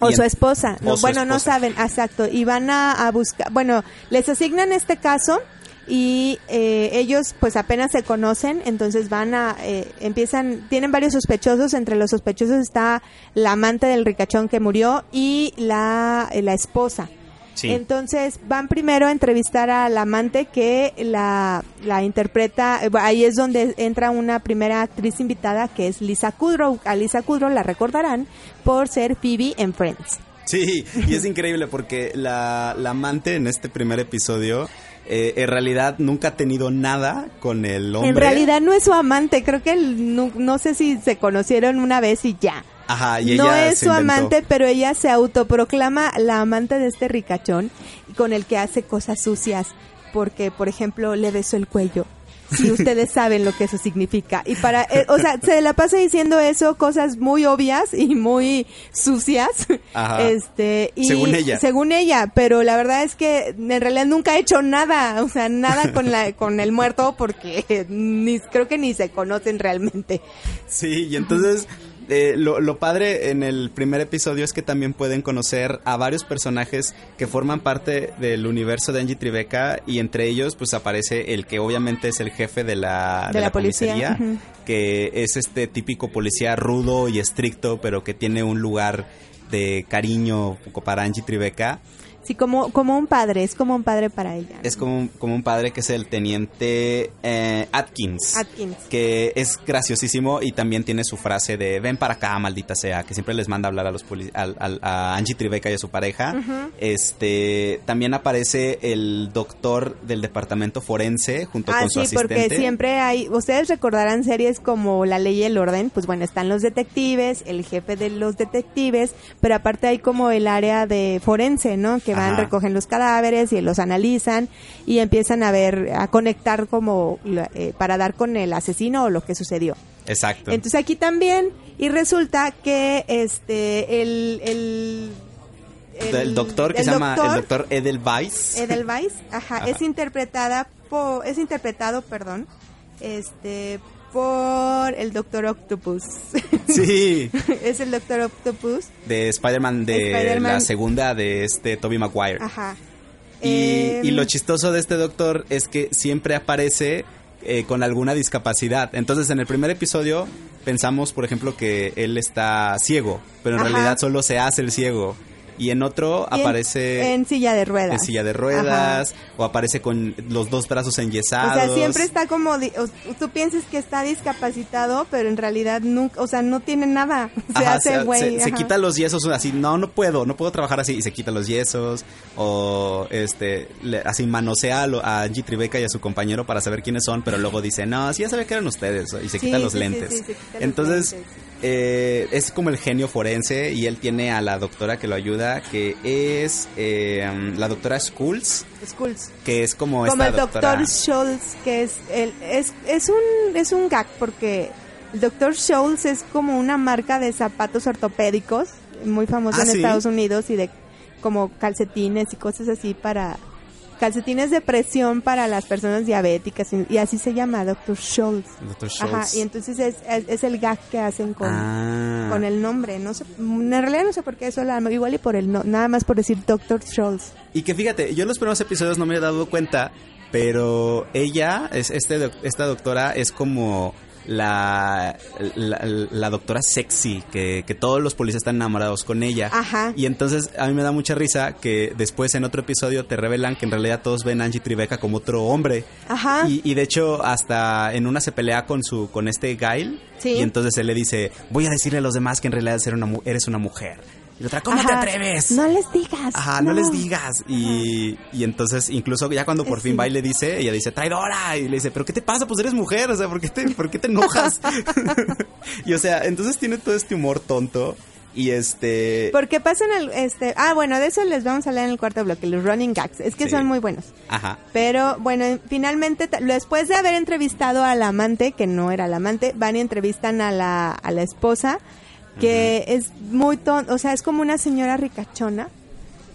O su esposa. o No, su bueno, no saben, exacto. Y van a, a buscar, bueno, les asignan este caso y eh, ellos pues apenas se conocen, entonces van a, eh, empiezan, tienen varios sospechosos, entre los sospechosos está la amante del ricachón que murió y la, la esposa. Sí. Entonces van primero a entrevistar a la amante que la, la interpreta, eh, ahí es donde entra una primera actriz invitada que es Lisa Kudrow. A Lisa Kudrow la recordarán por ser Phoebe en Friends. Sí, y es increíble porque la, la amante en este primer episodio eh, en realidad nunca ha tenido nada con el hombre. En realidad no es su amante, creo que no sé si se conocieron una vez y ya. Ajá, y no ella es se su inventó. amante, pero ella se autoproclama la amante de este ricachón con el que hace cosas sucias, porque por ejemplo le besó el cuello. Si [LAUGHS] ustedes saben lo que eso significa. Y para, eh, o sea, se la pasa diciendo eso, cosas muy obvias y muy sucias. Ajá. Este, y Según ella. Según ella, pero la verdad es que en realidad nunca ha hecho nada, o sea, nada con la, [LAUGHS] con el muerto porque ni, creo que ni se conocen realmente. Sí, y entonces eh, lo, lo padre en el primer episodio es que también pueden conocer a varios personajes que forman parte del universo de Angie Tribeca y entre ellos pues aparece el que obviamente es el jefe de la, De la policía, que es este típico policía rudo y estricto pero que tiene un lugar de cariño para Angie Tribeca. Sí, como, como un padre, es como un padre para ella. Es como, un- como un padre que es el teniente eh, Atkins. Atkins. Que es graciosísimo y también tiene su frase de ven para acá, maldita sea, que siempre les manda a hablar a los poli- al- al- a Angie Tribeca y a su pareja. Este también aparece el doctor del departamento forense junto Ah, con su sí, asistente. porque siempre hay, ustedes recordarán series como La Ley y el Orden, pues bueno, están los detectives, el jefe de los detectives, pero aparte hay como el área de forense, ¿no? Que van, Ajá. recogen los cadáveres y los analizan y empiezan a ver, a conectar como eh, para dar con el asesino o lo que sucedió. Exacto. Entonces aquí también, y resulta que este, el, el, el, doctor que el se llama el doctor- doctor Edelweiss. Edelweiss, ajá, Ajá. es interpretada por, es interpretado, perdón, este, por el Doctor Octopus. Sí, [LAUGHS] es el Doctor Octopus, de Spider-Man de la segunda de este Tobey Maguire. ajá. Y, Em, y lo chistoso de este doctor es que siempre aparece eh, con alguna discapacidad. Entonces, en el primer episodio pensamos, por ejemplo, que él está ciego, pero en Ajá. realidad solo se hace el ciego. Y en otro y aparece en, silla de ruedas. en silla de ruedas o aparece con los dos brazos O enyesados. sea, siempre está como, o- tú piensas que está discapacitado, pero en realidad nunca, o sea, no tiene nada. [LAUGHS] Se Ajá, hace güey. se- quita los yesos así, no, no puedo, no puedo trabajar así, y se quita los yesos, o este, le- así manosea a, Angie Tribeca y a su compañero para saber quiénes son, pero luego dice, no, sí ya sabía que eran ustedes, y se Sí, quita los sí, lentes. sí, los Entonces, lentes. Eh, es como el genio forense y él tiene a la doctora que lo ayuda, que es eh, la doctora Schultz, Skulls. que es como, Como esta el doctora. doctor Schultz, que es, el, es, es, un, es un gag porque el doctor Schultz es como una marca de zapatos ortopédicos muy famosa Ah, en ¿sí? Estados Unidos y de como calcetines y cosas así para calcetines de presión para las personas diabéticas y, así se llama doctor Schultz. Ajá, Schultz. y entonces es, es, es el gag que hacen con, Ah. con el nombre. No sé, en realidad no sé por qué eso, la- igual y por el no, nada más por decir doctor Schultz. Y que fíjate, yo en los primeros episodios no me he dado cuenta, pero ella, es este, esta doctora, es como la, la, la doctora sexy, que, que todos los policías están enamorados con ella. Ajá. Y entonces a mí me da mucha risa que después en otro episodio te revelan que en realidad todos ven a Angie Tribeca como otro hombre. Ajá. Y, y de hecho hasta en una se pelea con su con este Gail. Sí. Y entonces él le dice, voy a decirle a los demás que en realidad eres una, mu- eres una mujer. Y la otra, ¿cómo te atreves? No les digas. Ajá, no, les digas. Y, y entonces, incluso ya cuando por fin sí. va y le dice, ella dice, traidora. Y le dice, ¿pero qué te pasa? Pues eres mujer, o sea, ¿por qué te, por qué te enojas? [LAUGHS] [LAUGHS] y o sea, entonces tiene todo este humor tonto. Y este. Porque pasan el, este, ah, bueno, de eso les vamos a hablar en el cuarto bloque, los running gags, es que Sí. son muy buenos. Ajá. Pero bueno, finalmente, después de haber entrevistado al amante, que no era el amante, van y entrevistan a la, a la esposa, que es muy ton, o sea, es como una señora ricachona,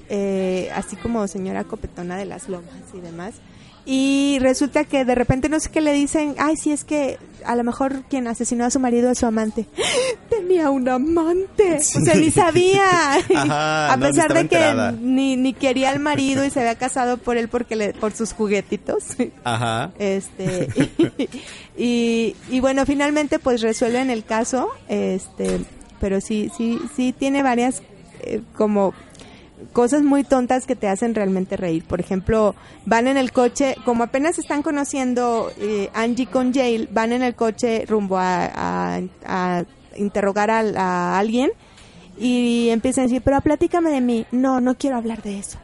eh, así como señora copetona de las lomas y demás. Y resulta que de repente no sé qué le dicen, ay, sí, es que a lo mejor quien asesinó a su marido es su amante. [GASPS] Tenía un amante. O sea, ni sabía. [LAUGHS] Ajá, [LAUGHS] a no, pesar de que ni, ni quería al marido y se había casado por él porque le, por sus juguetitos. [LAUGHS] Ajá. Este y, y bueno, finalmente pues resuelven el caso, este, pero sí sí sí tiene varias eh, como cosas muy tontas que te hacen realmente reír. Por ejemplo, van en el coche, como apenas están conociendo eh, Angie con Jail, van en el coche rumbo a, a- a interrogar a, a alguien y empiezan a decir, pero platícame de mí. No, no quiero hablar de eso.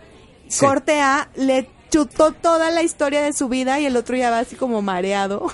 Sí. Corte A, le chutó toda la historia de su vida y el otro ya va así como mareado.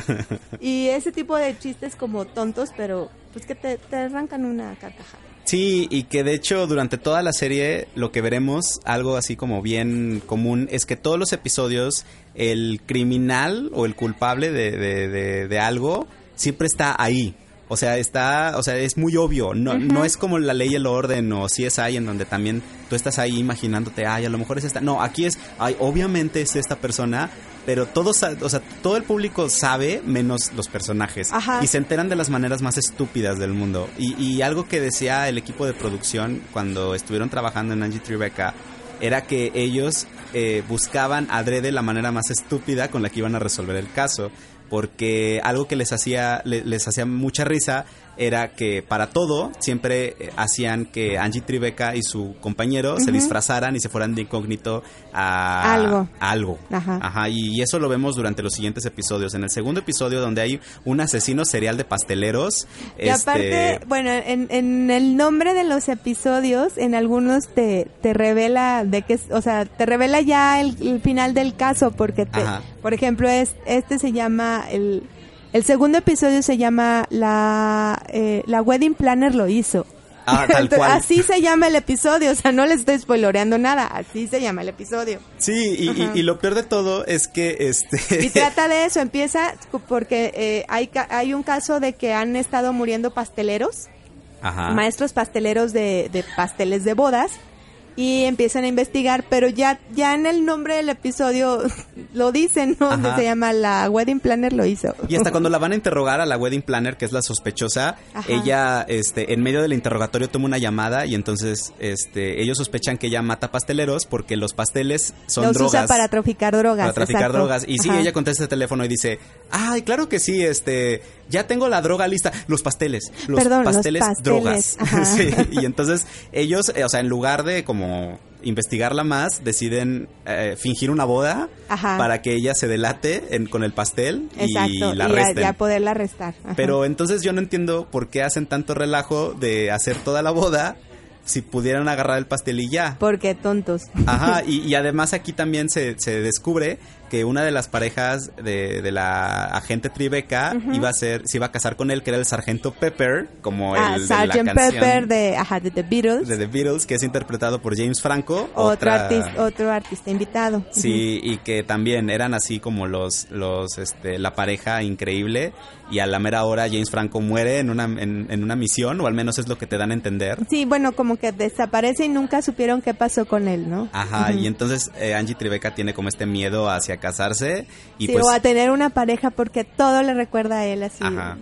[LAUGHS] y ese tipo de chistes como tontos, pero pues que te, te arrancan una carcajada. Sí, y que de hecho durante toda la serie lo que veremos, algo así como bien común, es que todos los episodios el criminal o el culpable de, de, de- de algo siempre está ahí. O sea, está, o sea, es muy obvio. No, no es como la ley y el orden o si es ahí en donde también tú estás ahí imaginándote, ay, a lo mejor es esta. No, aquí es, ay, obviamente es esta persona, pero todos, o sea, todo el público sabe menos los personajes. Ajá. Y se enteran de las maneras más estúpidas del mundo. Y, y algo que decía el equipo de producción cuando estuvieron trabajando en Angie Tribeca era que ellos eh, buscaban adrede la manera más estúpida con la que iban a resolver el caso. Porque algo que les hacía, le- les hacía mucha risa era que para todo siempre eh, hacían que Angie Tribeca y su compañero se disfrazaran y se fueran de incógnito a Algo. a algo. Ajá. Ajá, y, y eso lo vemos durante los siguientes episodios. En el segundo episodio, donde hay un asesino serial de pasteleros. Y este, aparte, bueno, en, en el nombre de los episodios, en algunos te, te revela de que, es- o sea, te revela ya el, el final del caso, porque, te, por ejemplo, es, este se llama, el, el segundo episodio se llama la, eh, la Wedding Planner lo hizo. Ah, tal Entonces, cual. Así se llama el episodio, o sea, no les estoy spoiloreando nada, así se llama el episodio. Sí, y, y- Ajá. y lo peor de todo es que este. Y trata de eso, empieza porque eh, hay, hay un caso de que han estado muriendo pasteleros. Ajá. maestros pasteleros de, de pasteles de bodas y empiezan a investigar, pero ya ya en el nombre del episodio [LAUGHS] lo dicen, ¿no? Donde Ajá. se llama la Wedding Planner lo hizo. Y hasta cuando la van a interrogar a la wedding planner, que es la sospechosa, Ajá. ella, este, en medio del interrogatorio toma una llamada y entonces, este, ellos sospechan que ella mata pasteleros porque los pasteles son los drogas. usa para traficar drogas. para traficar exacto. drogas. Y sí, Ajá. ella contesta el teléfono y dice, ay, claro que sí, este, ya tengo la droga lista. Los pasteles, los Perdón, los pasteles, pasteles, drogas. [LAUGHS] Sí, y entonces ellos, eh, o sea, en lugar de como investigarla más, deciden eh, fingir una boda Ajá. para que ella se delate en- con el pastel Exacto, y la arresten. y a poderla arrestar. Ajá. Pero entonces yo no entiendo por qué hacen tanto relajo de hacer toda la boda si pudieran agarrar el pastel y ya. Porque tontos. Ajá, [LAUGHS] y, y además aquí también se, se descubre que una de las parejas de, de la agente Tribeca iba a ser, se iba a casar con él, que era el sargento Pepper, como Ah, el de la Sgt. canción Pepper de, ajá, de The Beatles. de The Beatles, que es interpretado por James Franco. otro, otra- artista, otro artista invitado. Sí, y que también eran así como los, los, este, la pareja increíble. Y a la mera hora James Franco muere en una, en, en una misión, o al menos es lo que te dan a entender. Sí, bueno, como que desaparece y nunca supieron qué pasó con él, ¿no? Ajá, y entonces eh, Angie Tribeca tiene como este miedo hacia casarse y Sí, pues o a tener una pareja porque todo le recuerda a él así. Ajá.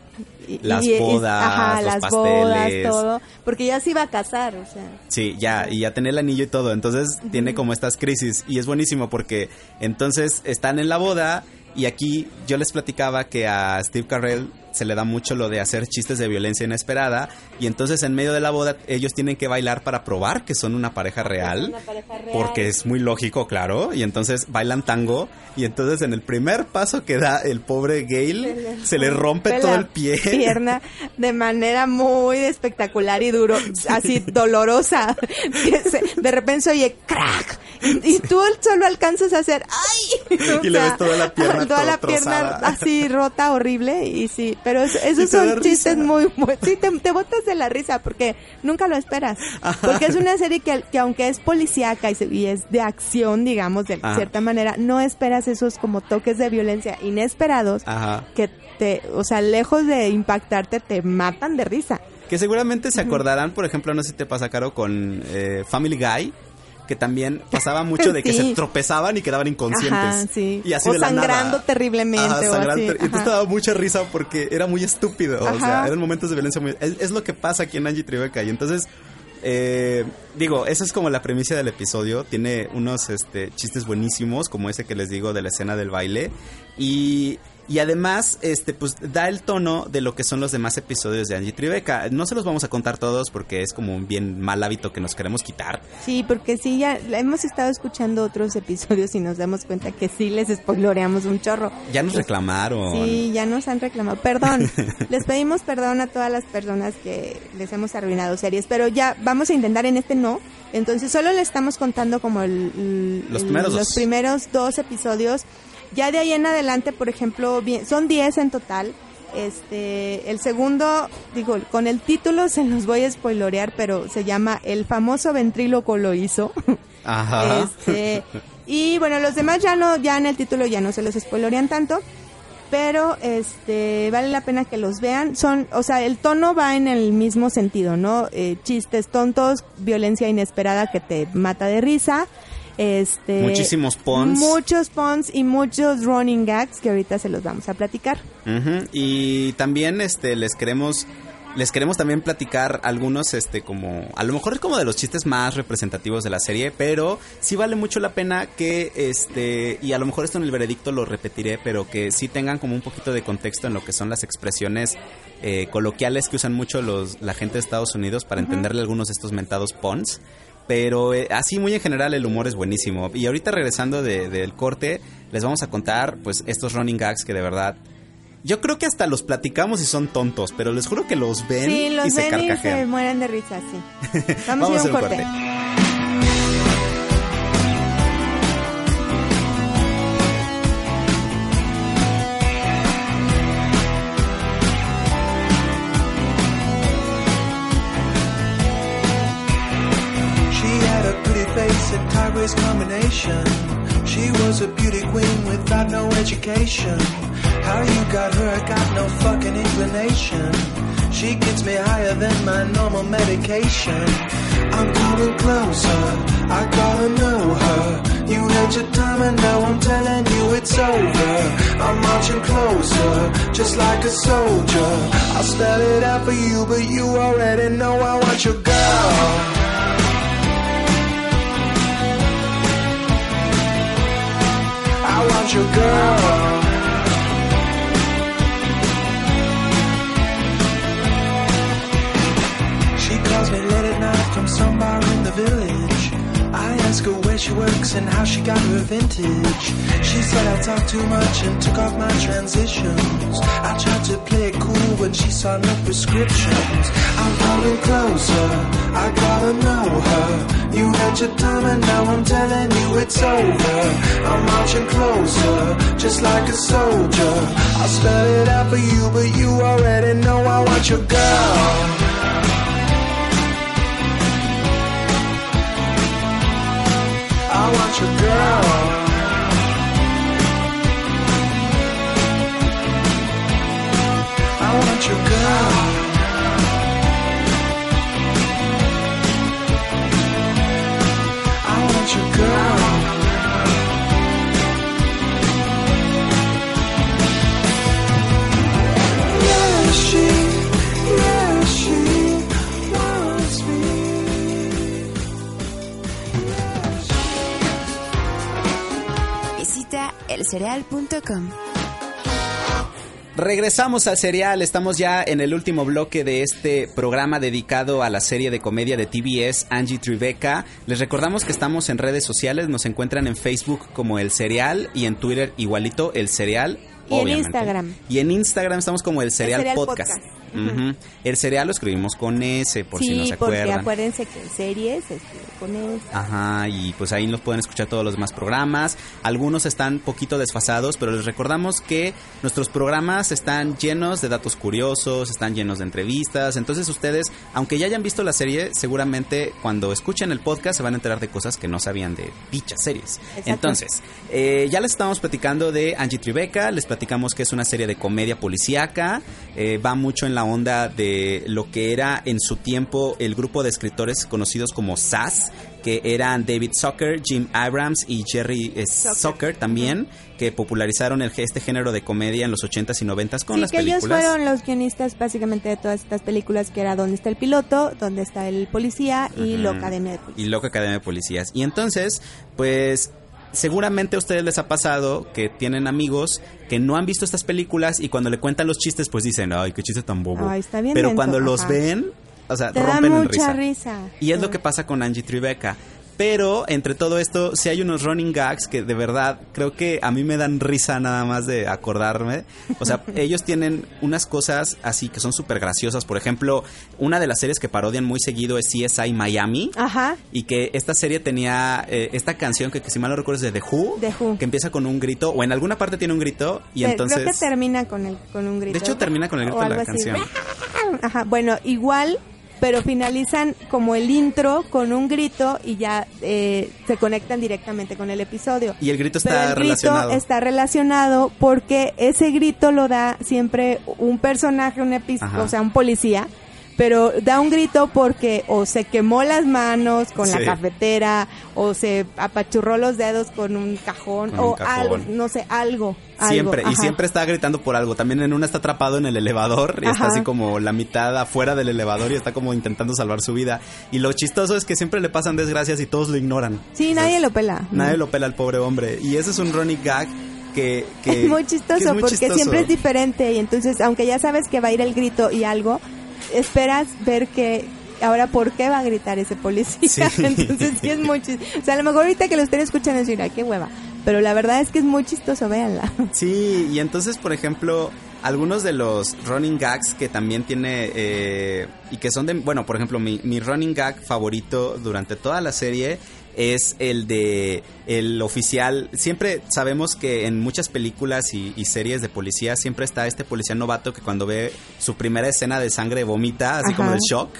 Y- Las y- y- bodas, ajá, los las bodas, pasteles. todo. Porque ya se iba a casar, o sea. Sí, ya, y ya tener el anillo y todo. Entonces tiene como estas crisis. Y es buenísimo porque entonces están en la boda. Y aquí yo les platicaba que a Steve Carell se le da mucho lo de hacer chistes de violencia inesperada. Y entonces en medio de la boda ellos tienen que bailar para probar que son una pareja real. Una pareja real. Porque es muy lógico, claro. Y entonces bailan tango. Y entonces en el primer paso que da el pobre Gale, [LAUGHS] se le rompe todo el pie. Pierna de manera muy espectacular y duro, [LAUGHS] así dolorosa. [LAUGHS] De repente se oye crack. [LAUGHS] Y, tú solo alcanzas a hacer ¡ay! Y le ves toda la pierna toda la pierna así rota, horrible. Y sí, pero es- [LAUGHS] esos son chistes muy, muy- sí, te, te botas de la risa porque nunca lo esperas. Porque es una serie que, que aunque es policíaca y, y es de acción, digamos, de Ajá. cierta manera, no esperas esos como toques de violencia inesperados Ajá. que te, o sea, lejos de impactarte, te matan de risa. Que seguramente se acordarán, por ejemplo, no sé si te pasa, Caro, con eh, Family Guy, que también pasaba mucho de que [LAUGHS] Sí. se tropezaban y quedaban inconscientes. Ajá, sí. Y así O de la sangrando nada. terriblemente Ajá, o sangrando así, ter- Y entonces daba mucha risa porque era muy estúpido. O sea, eran momentos de violencia muy... Es, es lo que pasa aquí en Angie Tribeca. Y entonces... eh, digo, esa es como la premisa del episodio. Tiene unos este, chistes buenísimos, como ese que les digo de la escena del baile. Y, y además, este, pues da el tono de lo que son los demás episodios de Angie Tribeca. No se los vamos a contar todos porque es como un bien mal hábito que nos queremos quitar. Sí, porque sí, ya hemos estado escuchando otros [LAUGHS] episodios y nos damos cuenta que sí les spoiloreamos un chorro. Ya nos reclamaron. Sí, ya nos han reclamado. Perdón, [LAUGHS] les pedimos perdón a todas las personas que les hemos arruinado series, pero ya vamos a intentar en este no. Entonces solo le estamos contando como el, el- Los el- primeros los dos. primeros dos episodios. Ya de ahí en adelante, por ejemplo, son 10 en total. Este, el segundo, digo, con el título se los voy a spoilorear, pero se llama El famoso ventríloco lo hizo. Ajá. [LAUGHS] Este, y bueno, los demás ya no, ya en el título ya no se los spoilorean tanto, pero este vale la pena que los vean. Son, o sea, el tono va en el mismo sentido, ¿no? Eh, chistes tontos, violencia inesperada que te mata de risa. Este, Muchísimos puns. Muchos puns y muchos running gags que ahorita se los vamos a platicar. Ujú, Y también este les queremos les queremos también platicar algunos este como a lo mejor es como de los chistes más representativos de la serie, pero sí vale mucho la pena que este y a lo mejor esto en el veredicto lo repetiré, pero que sí tengan como un poquito de contexto en lo que son las expresiones eh, coloquiales que usan mucho los la gente de Estados Unidos para entenderle algunos de estos mentados puns. Pero eh, así muy en general el humor es buenísimo. Y ahorita regresando de- del corte, les vamos a contar pues estos running gags que de verdad... Yo creo que hasta los platicamos y son tontos, pero les juro que los ven Sí, y los se ven y se carcajean. mueren de risa, sí. [LAUGHS] Vamos, a ir a un corte. A combination. She was a beauty queen without no education. How you got her, I got no fucking inclination. She gets me higher than my normal medication. I'm coming closer, I gotta know her. You had your time and now I'm telling you it's over. I'm marching closer, just like a soldier. I'll spell it out for you, but you already know I want your girl. Your girl. She calls me late at night from somewhere in the village. Ask her where she works and how she got her vintage. She said I talk too much and took off my transitions. I tried to play it cool, but she saw no prescriptions. I'm coming closer, I gotta know her. You had your time and now I'm telling you it's over. I'm marching closer, just like a soldier. I'll spell it out for you, but you already know I want your girl. Want your girl. I want your girl. I want your girl. Yeah, she, elcereal.com. Regresamos al serial, estamos ya en el último bloque de este programa dedicado a la serie de comedia de TBS Angie Tribeca. Les recordamos que estamos en redes sociales, nos encuentran en Facebook como El Serial y en Twitter igualito El Serial. Y en. Instagram. Y en Instagram estamos como El Serial, Serial Podcast. Podcast. [LAUGHS] El Serial lo escribimos con S, por sí, si no se porque acuerdan. acuérdense que en series se escribe con eso. Ajá, y pues ahí nos pueden escuchar todos los demás programas. Algunos están poquito desfasados, pero les recordamos que nuestros programas están llenos de datos curiosos, están llenos de entrevistas. Entonces ustedes, aunque ya hayan visto la serie, seguramente cuando escuchen el podcast se van a enterar de cosas que no sabían de dichas series. Exacto. Entonces, eh, ya les estamos platicando de Angie Tribeca, les platicamos que es una serie de comedia policíaca, eh, va mucho en la onda de lo que era en su tiempo el grupo de escritores conocidos como SAS, que eran David Zucker, Jim Abrams y Jerry eh, Zucker también, que popularizaron el, este género de comedia en los 80s y 90s con sí, las que ellos películas. fueron los guionistas básicamente de todas estas películas, que era Dónde está el piloto, Dónde está el policía y Academia de Policía. y Loca Academia de Policías. Y entonces, pues seguramente a ustedes les ha pasado que tienen amigos que no han visto estas películas y cuando le cuentan los chistes pues dicen, ay, qué chiste tan bobo. Ay, está bien Pero cuando los ven, o sea, Te da rompen en risa. Y es lo que pasa con Angie Tribeca. Pero entre todo esto, sí hay unos running gags que de verdad creo que a mí me dan risa nada más de acordarme. O sea, [LAUGHS] ellos tienen unas cosas así que son súper graciosas. Por ejemplo, una de las series que parodian muy seguido es CSI Miami. Ajá. Y que esta serie tenía eh, esta canción que, que si mal no recuerdo es de The Who, The Who. que empieza con un grito, o en alguna parte tiene un grito, y entonces... Creo que termina con, el, con un grito. de hecho, termina con el grito de la así. canción. Ajá, bueno, igual, pero finalizan como el intro con un grito y ya eh, se conectan directamente con el episodio. Y el grito Pero está el grito relacionado. está relacionado porque ese grito lo da siempre un personaje, un epi- Ajá. o sea, un policía, pero da un grito porque o se quemó las manos con Sí. la cafetera o se apachurró los dedos con un cajón Con o un cajón. algo, no sé, algo. algo, Siempre, y siempre está gritando por algo. También en una está atrapado en el elevador y está así como la mitad afuera del elevador y está como intentando salvar su vida. Y lo chistoso es que siempre le pasan desgracias y todos lo ignoran. Sí, nadie lo pela. Nadie lo pela al pobre hombre. Y ese es un running gag que... que es muy chistoso que es muy porque chistoso. siempre es diferente y entonces aunque ya sabes que va a ir el grito y algo, esperas ver que ahora por qué va a gritar ese policía. Sí. [LAUGHS] entonces sí es muy chistoso. O sea, a lo mejor ahorita que lo estén escuchando decir, ay, qué hueva. Pero la verdad es que es muy chistoso, véanla. [LAUGHS] Sí, y entonces, por ejemplo, algunos de los running gags que también tiene eh, y que son de, bueno, por ejemplo, mi, mi running gag favorito durante toda la serie es el de el oficial. Siempre sabemos que en muchas películas y, y series de policía siempre está este policía novato que cuando ve su primera escena de sangre vomita, así Ajá. como el shock.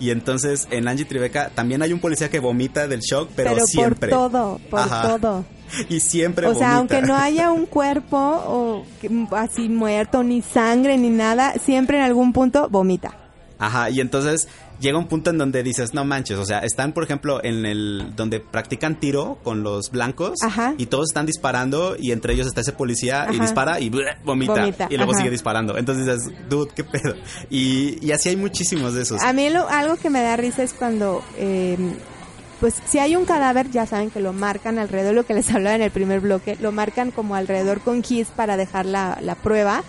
Y entonces en Angie Tribeca también hay un policía que vomita del shock, pero, Pero, siempre. por todo, por Ajá. todo. Y siempre O sea, aunque no haya un cuerpo o así muerto, ni sangre, ni nada, siempre en algún punto vomita. Ajá, y entonces llega un punto en donde dices, no manches, o sea, están, por ejemplo, en el donde practican tiro con los blancos Ajá. y todos están disparando y entre ellos está ese policía y dispara y bleh, vomita, Vomita, y luego ajá. sigue disparando. Entonces dices, dude, qué pedo. Y, y así hay muchísimos de esos. A mí lo- algo que me da risa es cuando, eh, pues si hay un cadáver, ya saben que lo marcan alrededor, lo que les [LAUGHS] hablaba en el primer bloque, lo marcan como alrededor con gis para dejar la, la prueba.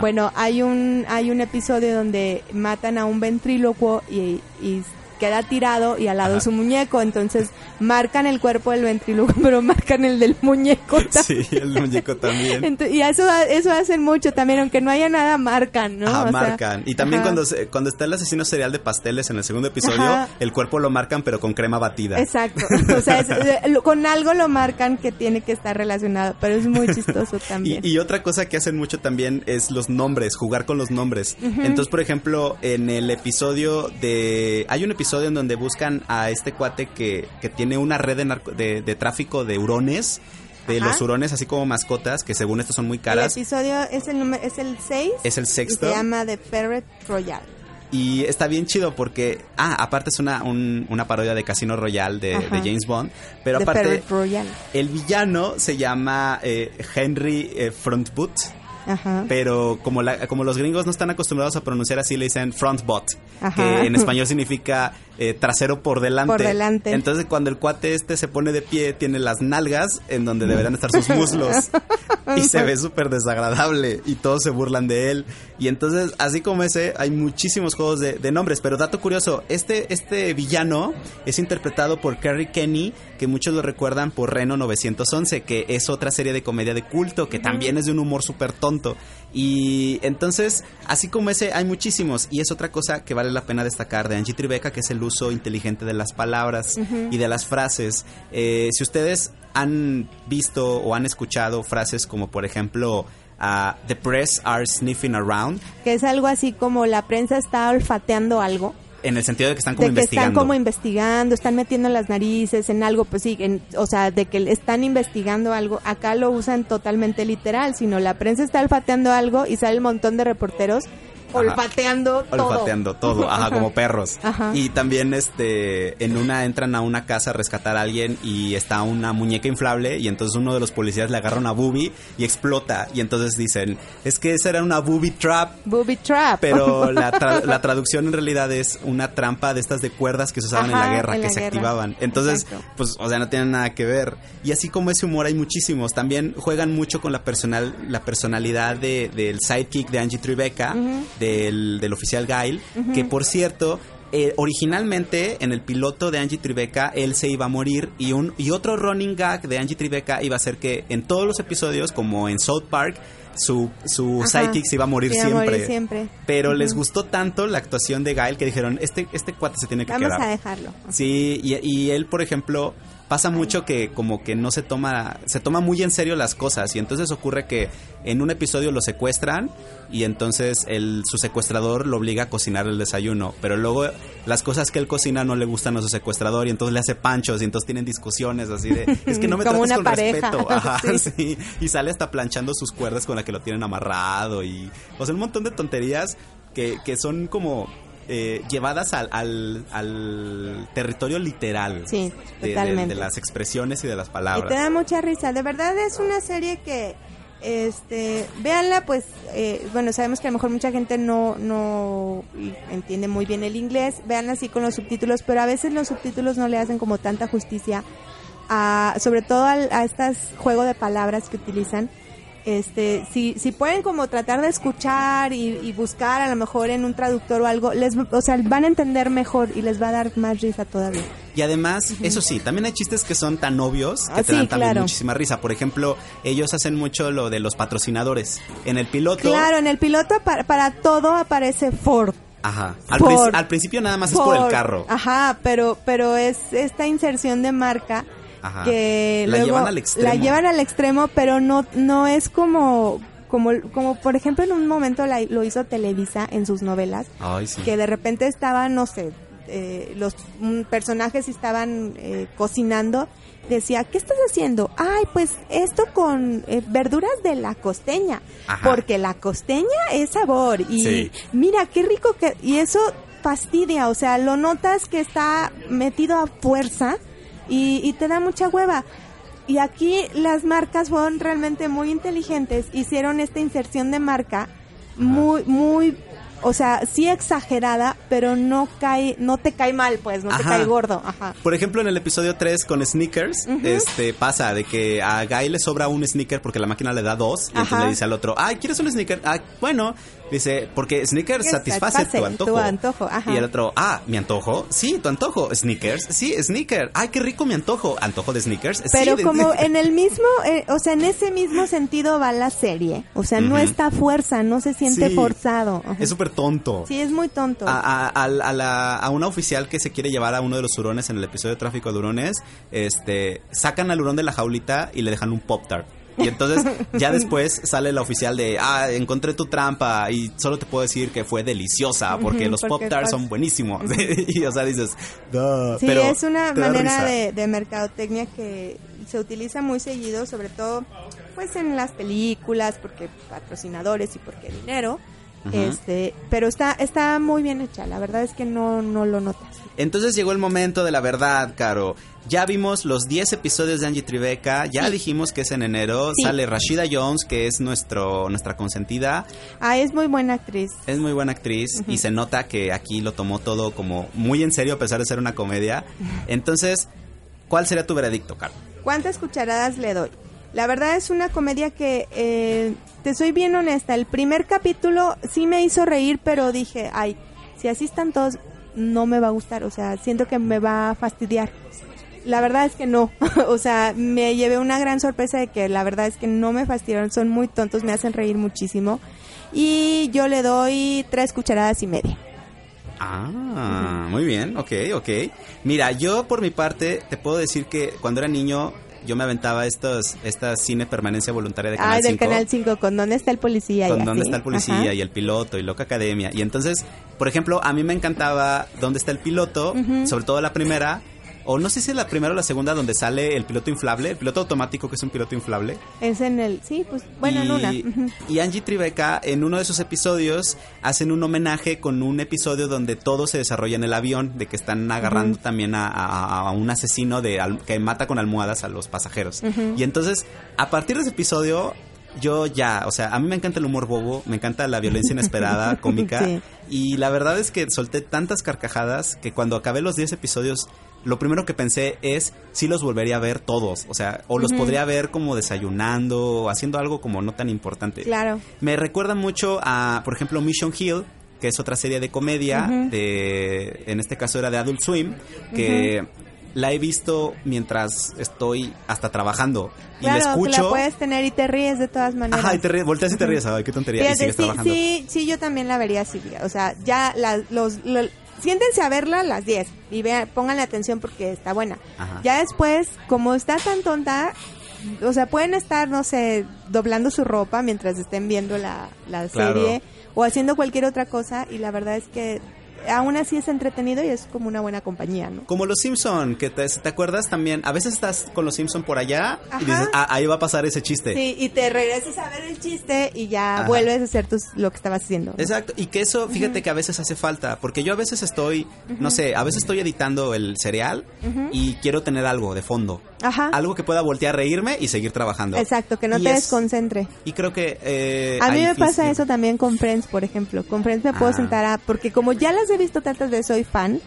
Bueno, hay un, hay un episodio donde matan a un ventrílocuo y, y queda tirado y al lado su muñeco. Entonces marcan el cuerpo del ventrílogo, [LAUGHS] pero marcan el del muñeco también. Sí, el muñeco también. Y eso, eso hacen mucho también, aunque no haya nada, marcan, ¿no? O sea, marcan. Y también ajá. cuando, cuando está el asesino serial de pasteles en el segundo episodio, Ajá. el cuerpo lo marcan pero con crema batida. Exacto. [LAUGHS] O sea, es- eh, con algo lo marcan que tiene que estar relacionado, pero es muy chistoso [LAUGHS] también. Y, y otra cosa que hacen mucho también es los nombres, jugar con los nombres. Entonces, por ejemplo, en el episodio de... Hay un episodio en donde buscan a este cuate que, que tiene una red de, narco- de, de tráfico de hurones, de Ajá. los hurones así como mascotas, que según esto son muy el caras. episodio es el número, es el 6. Es el sexto. Y se llama The Ferret Royale. Y está bien chido porque, ah, aparte es una, un- una parodia de Casino Royale de, de James Bond, pero The aparte Ferret Royale. el villano se llama eh, Henry eh, Frontboot, Ajá. pero como, la, como los gringos no están acostumbrados a pronunciar así, le dicen Frontbot, Ajá. que en español significa eh, trasero por delante. Por delante. Entonces cuando el cuate este se pone de pie, tiene las nalgas en donde deberían estar sus muslos. [LAUGHS] y se ve súper desagradable y todos se burlan de él. Y entonces, así como ese, hay muchísimos juegos de, de nombres. Pero dato curioso, este, este villano es interpretado por Kerry Kenny, que muchos lo recuerdan por Reno 911, que es otra serie de comedia de culto, que también es de un humor súper tonto. Y entonces, así como ese, hay muchísimos. Y es otra cosa que vale la pena destacar de Angie Tribeca, que es el uso inteligente de las palabras y de las frases. Eh, si ustedes han visto o han escuchado frases como, por ejemplo, ah, The press are sniffing around, Que es algo así como la prensa está olfateando algo. En el sentido de que están como de que investigando. están como investigando, están metiendo las narices en algo, pues sí, en- o sea, de que están investigando algo. Acá lo usan totalmente literal, sino la prensa está olfateando algo y sale un montón de reporteros olfateando todo. olfateando todo, ajá, como [LAUGHS] perros. Ajá. Y también este en una entran a una casa a rescatar a alguien y está una muñeca inflable y entonces uno de los policías le agarra una boobie y explota y entonces dicen, "Es que esa era una booby trap." Booby trap. Pero la, [LAUGHS] tra- la traducción en realidad es una trampa de estas de cuerdas que se usaban en la guerra, en que se activaban. Entonces, Exacto. pues, o sea, no tienen nada que ver. Y así como ese humor hay muchísimos. También juegan mucho con la personal, la personalidad de, del sidekick de Angie Tribeca, del, del oficial Gail, que por cierto, eh, originalmente en el piloto de Angie Tribeca él se iba a morir y un y otro running gag de Angie Tribeca iba a ser que en todos los episodios como en South Park su, su Ajá. se iba a morir a siempre. morir siempre. Pero les gustó tanto la actuación de Gail que dijeron, este, este cuate se tiene que Vamos quedar. a dejarlo. Sí, y, y él, por ejemplo, pasa mucho que como que no se toma, se toma muy en serio las cosas y entonces ocurre que en un episodio lo secuestran y entonces el, su secuestrador lo obliga a cocinar el desayuno, pero luego las cosas que él cocina no le gustan a su secuestrador y entonces le hace panchos y entonces tienen discusiones así de, es que no me [LAUGHS] Como tratas una con pareja. respeto, [LAUGHS] Ajá, Sí. sí. y sale hasta planchando sus cuerdas con la que lo tienen amarrado y, o sea, un montón de tonterías que, que son como eh, llevadas al, al, al territorio literal Sí, de- de, totalmente. de las expresiones y de las Y te palabras. da mucha risa. De verdad es una serie que, este, véanla, pues, eh, bueno, sabemos que a lo mejor mucha gente no, no entiende muy bien el inglés. Véanla así con los subtítulos, pero a veces los subtítulos no le hacen como tanta justicia a, sobre todo al- a estas juego de palabras que utilizan. Este, si, si pueden como tratar de escuchar y, y buscar a lo mejor en un traductor o algo, les, o sea, van a entender mejor y les va a dar más risa todavía. Y además, eso sí, también hay chistes que son tan obvios que Ah, te sí, dan también claro. muchísima risa. Por ejemplo, ellos hacen mucho lo de los patrocinadores. En el piloto... Claro, en el piloto para, para todo aparece Ford. Ajá. Al, princi- al principio nada más es por el carro. Ajá, pero, pero es esta inserción de marca Ajá. que La luego llevan al extremo. la llevan al extremo, pero no, no es como, como, como por ejemplo en un momento la- lo hizo Televisa en sus novelas, Ay, sí. que de repente estaban, no sé, eh, los personajes estaban eh, cocinando, decía, ¿qué estás haciendo? Ay, pues esto con eh, verduras de la costeña, Ajá. porque la costeña es sabor y Sí. mira qué rico que y eso fastidia, o sea, lo notas que está metido a fuerza y, y te da mucha hueva. Y aquí las marcas fueron realmente muy inteligentes, hicieron esta inserción de marca muy, muy o sea, sí exagerada, pero no cae, no te cae mal, pues, no te cae gordo. Ajá. Por ejemplo, en el episodio 3 con Snickers, este pasa de que a Guy le sobra un Snicker porque la máquina le da dos y entonces le dice al otro, ay, ¿quieres un Snicker? Ah, bueno, dice, porque Snickers satisface, satisface tu antojo. tu antojo, ajá. Y el otro, ah, mi antojo, sí, tu antojo, Snickers, sí, Snicker, ay, qué rico mi antojo, antojo de Snickers, sí, Pero de- como en el mismo, eh, o sea, en ese mismo sentido va la serie. O sea, no está a fuerza, no se siente Sí. forzado. Ajá. Es súper tonto. Sí, es muy tonto. A, a- a la- a una oficial que se quiere llevar a uno de los hurones en el episodio de tráfico de hurones, este, sacan al hurón de la jaulita y le dejan un pop tart. Y entonces ya después sale la oficial de, ah, encontré tu trampa y solo te puedo decir que fue deliciosa porque los porque pop tarts son buenísimos. [LAUGHS] y o sea, dices, "Duh", Sí, pero es una manera de, de mercadotecnia que se utiliza muy seguido, sobre todo pues en las películas, porque patrocinadores y porque dinero. Este, pero está está muy bien hecha, la verdad es que no no lo notas. Entonces llegó el momento de la verdad, Caro. Ya vimos los 10 episodios de Angie Tribeca, ya dijimos que es en enero, Sí. sale Rashida Jones, que es nuestro nuestra consentida. Ah, es muy buena actriz. Es muy buena actriz y se nota que aquí lo tomó todo como muy en serio a pesar de ser una comedia. [LAUGHS] Entonces, ¿cuál sería tu veredicto, Caro? ¿Cuántas cucharadas le doy? La verdad es una comedia que, eh, te soy bien honesta, el primer capítulo sí me hizo reír, pero dije, ay, si así están todos, no me va a gustar, o sea, siento que me va a fastidiar. La verdad es que no, [LAUGHS] o sea, me llevé una gran sorpresa de que la verdad es que no me fastidiaron, son muy tontos, me hacen reír muchísimo. Y yo le doy tres cucharadas y media. Ah, muy bien, ok, ok. Mira, yo por mi parte te puedo decir que cuando era niño yo me aventaba estos, esta cine permanencia voluntaria de Canal del 5. Canal 5, ¿con dónde está el policía? y con dónde así. está el policía Ajá. y el piloto y Loca Academia. Y entonces, por ejemplo, a mí me encantaba dónde está el piloto, sobre todo la primera, o no sé si es la primera o la segunda donde sale el piloto inflable, el piloto automático que es un piloto inflable. Es en el, sí, pues, bueno, en y, una. ujú. y Angie Tribeca, en uno de sus episodios, hacen un homenaje con un episodio donde todo se desarrolla en el avión, de que están agarrando también a, a- a un asesino de al- que mata con almohadas a los pasajeros. Y entonces, a partir de ese episodio, yo ya, o sea, a mí me encanta el humor bobo, me encanta la violencia inesperada, [LAUGHS] cómica, Sí. y la verdad es que solté tantas carcajadas que cuando acabé los 10 episodios, lo primero que pensé es si los volvería a ver todos, o sea, o los podría ver como desayunando, o haciendo algo como no tan importante. Claro. Me recuerda mucho a, por ejemplo, Mission Hill, que es otra serie de comedia, de, en este caso era de Adult Swim, que la he visto mientras estoy hasta trabajando y Claro, la que escucho. la puedes tener y te ríes de todas maneras. Ajá, y te ríes, volteas y te ríes, ay, qué tontería, y Fíjate, sigues sí, trabajando. sí, sí, yo también la vería así. O sea, ya la- los, lo- siéntense a verla a las 10 y vean, pónganle atención porque está buena. Ajá. Ya después, como está tan tonta, o sea, pueden estar, no sé, doblando su ropa mientras estén viendo la, la Claro. serie o haciendo cualquier otra cosa y la verdad es que aún así es entretenido y es como una buena compañía, ¿no? Como los Simpson, que te, te acuerdas también, a veces estás con los Simpson por allá y dices, ah, ahí va a pasar ese chiste. Sí, y te regresas a ver el chiste y ya Ajá. vuelves a hacer tus, lo que estabas haciendo. ¿no? Exacto, y que eso, fíjate que a veces hace falta, porque yo a veces estoy, no sé, a veces estoy editando el cereal y quiero tener algo de fondo, Ajá. algo que pueda voltear a reírme y seguir trabajando. Exacto, que no Y te es- desconcentre. Y creo que... eh, A mí me pasa eso también con Friends, por ejemplo. Con Friends me puedo Ah. sentar a... Porque como ya las he visto tantas veces, soy fan.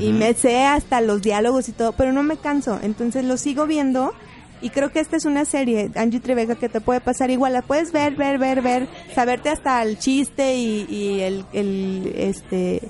Y me sé hasta los diálogos y todo, pero no me canso. Entonces lo sigo viendo. Y creo que esta es una serie, Angie Tribeca, que te puede pasar igual. La puedes ver, ver, ver, ver. Saberte hasta el chiste y, y el, el, este...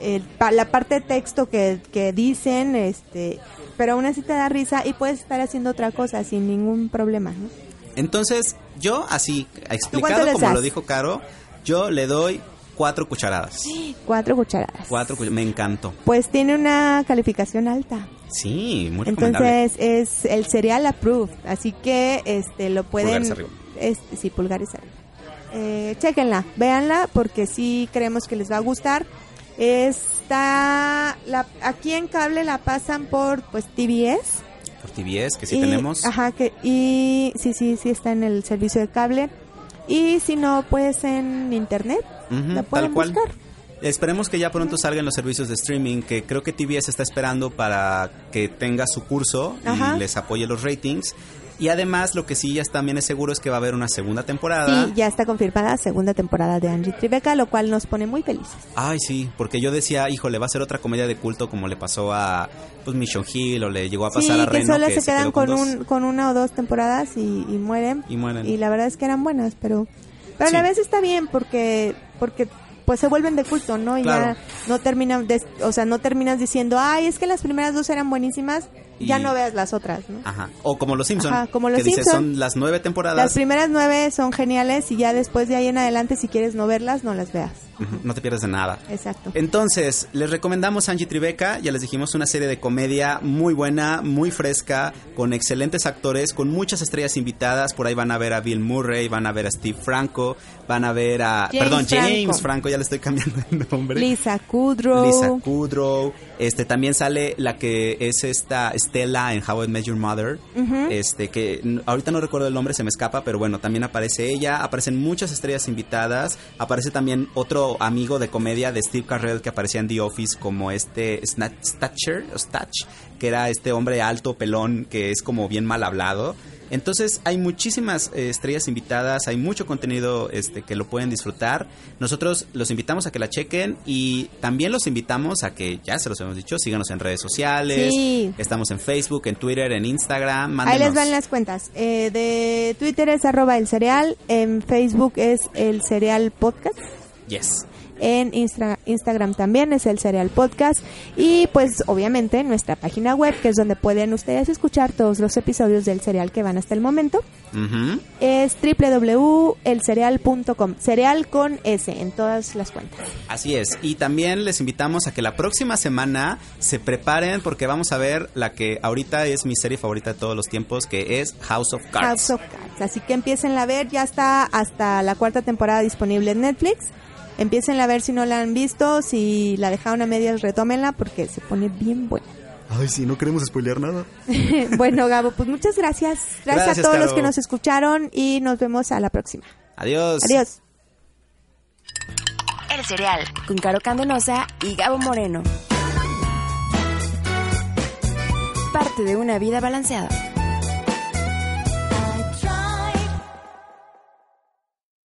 el- pa- la parte de texto que, que dicen, este... Pero aún así te da risa y puedes estar haciendo otra cosa sin ningún problema, ¿no? Entonces, yo así, explicado como das? lo dijo Caro, yo le doy cuatro cucharadas. Cuatro cucharadas. Cuatro cucharadas, me encantó. Pues tiene una calificación alta. Sí, muy recomendable. Entonces es el cereal approved, así que este lo pueden Pulgares arriba. este, sí, pulgares arriba. Eh, chéquenla, véanla porque sí creemos que les va a gustar. Está la, aquí en cable la pasan por pues TBS. Por TVS, que sí y- tenemos. Ajá, que y sí, sí, sí está en el servicio de cable. Y si no, pues en internet Ujú, la pueden tal cual. buscar. Esperemos que ya pronto salgan los servicios de streaming, que creo que TBS está esperando para que tenga su curso Ajá. y les apoye los ratings. Y además, lo que sí ya también es seguro es que va a haber una segunda temporada. Sí, ya está confirmada segunda temporada de Angie Tribeca, lo cual nos pone muy felices. Ay, sí, porque yo decía, híjole, va a ser otra comedia de culto como le pasó a pues Mission Hill o le llegó a pasar sí, a que Reno solo que se quedan quedó con, un, con una o dos temporadas y, y mueren. Y mueren. Y la verdad es que eran buenas, pero, pero Sí. a la vez está bien porque porque pues se vuelven de culto, ¿no? Y Claro. ya no terminan, o sea, no terminas diciendo, ay, es que las primeras dos eran buenísimas, ya no veas las otras, ¿no? Ajá. O como los Simpson, Ajá, como Los que dice, Simpson. son las nueve temporadas. Las primeras nueve son geniales y ya después de ahí en adelante, si quieres no verlas, no las veas. No te pierdes de nada. Exacto. Entonces, les recomendamos Angie Tribeca, ya les dijimos una serie de comedia muy buena, muy fresca, con excelentes actores, con muchas estrellas invitadas, por ahí van a ver a Bill Murray, van a ver a Steve Franco, van a ver a James perdón, James Franco. Franco, ya le estoy cambiando el nombre. Lisa Kudrow. Lisa Kudrow, este también sale la que es esta Stella en How I Met Your Mother, este que ahorita no recuerdo el nombre, se me escapa, pero bueno, también aparece ella, aparecen muchas estrellas invitadas, aparece también otro amigo de comedia de Steve Carell que aparecía en The Office como este Sna- Statcher, o Statch, que era este hombre alto, pelón, que es como bien mal hablado. Entonces hay muchísimas eh, estrellas invitadas, hay mucho contenido este, que lo pueden disfrutar. Nosotros los invitamos a que la chequen y también los invitamos a que, ya se los hemos dicho, síganos en redes sociales. Sí. Estamos en Facebook, en Twitter, en Instagram. Ahí les van las cuentas. Eh, de Twitter es arroba el cereal, en Facebook es el cereal podcast. Yes. En Instra- Instagram también es el Cereal Podcast. Y pues obviamente nuestra página web, que es donde pueden ustedes escuchar todos los episodios del Cereal que van hasta el momento, Ujú. es www.elcereal.com. Cereal con S en todas las cuentas. Así es. Y también les invitamos a que la próxima semana se preparen porque vamos a ver la que ahorita es mi serie favorita de todos los tiempos, que es House of Cards. House of Cards. Así que empiecen a ver, ya está hasta la cuarta temporada disponible en Netflix. Empiecen a ver si no la han visto, si la dejaron a medias, retómenla porque se pone bien buena. Ay, sí, no queremos spoilear nada. [LAUGHS] bueno, Gabo, pues muchas gracias. Gracias, Gracias, a todos los que nos escucharon y nos vemos a la próxima. Adiós. Adiós. El cereal con Caro Candenosa y Gabo Moreno. Parte de una vida balanceada.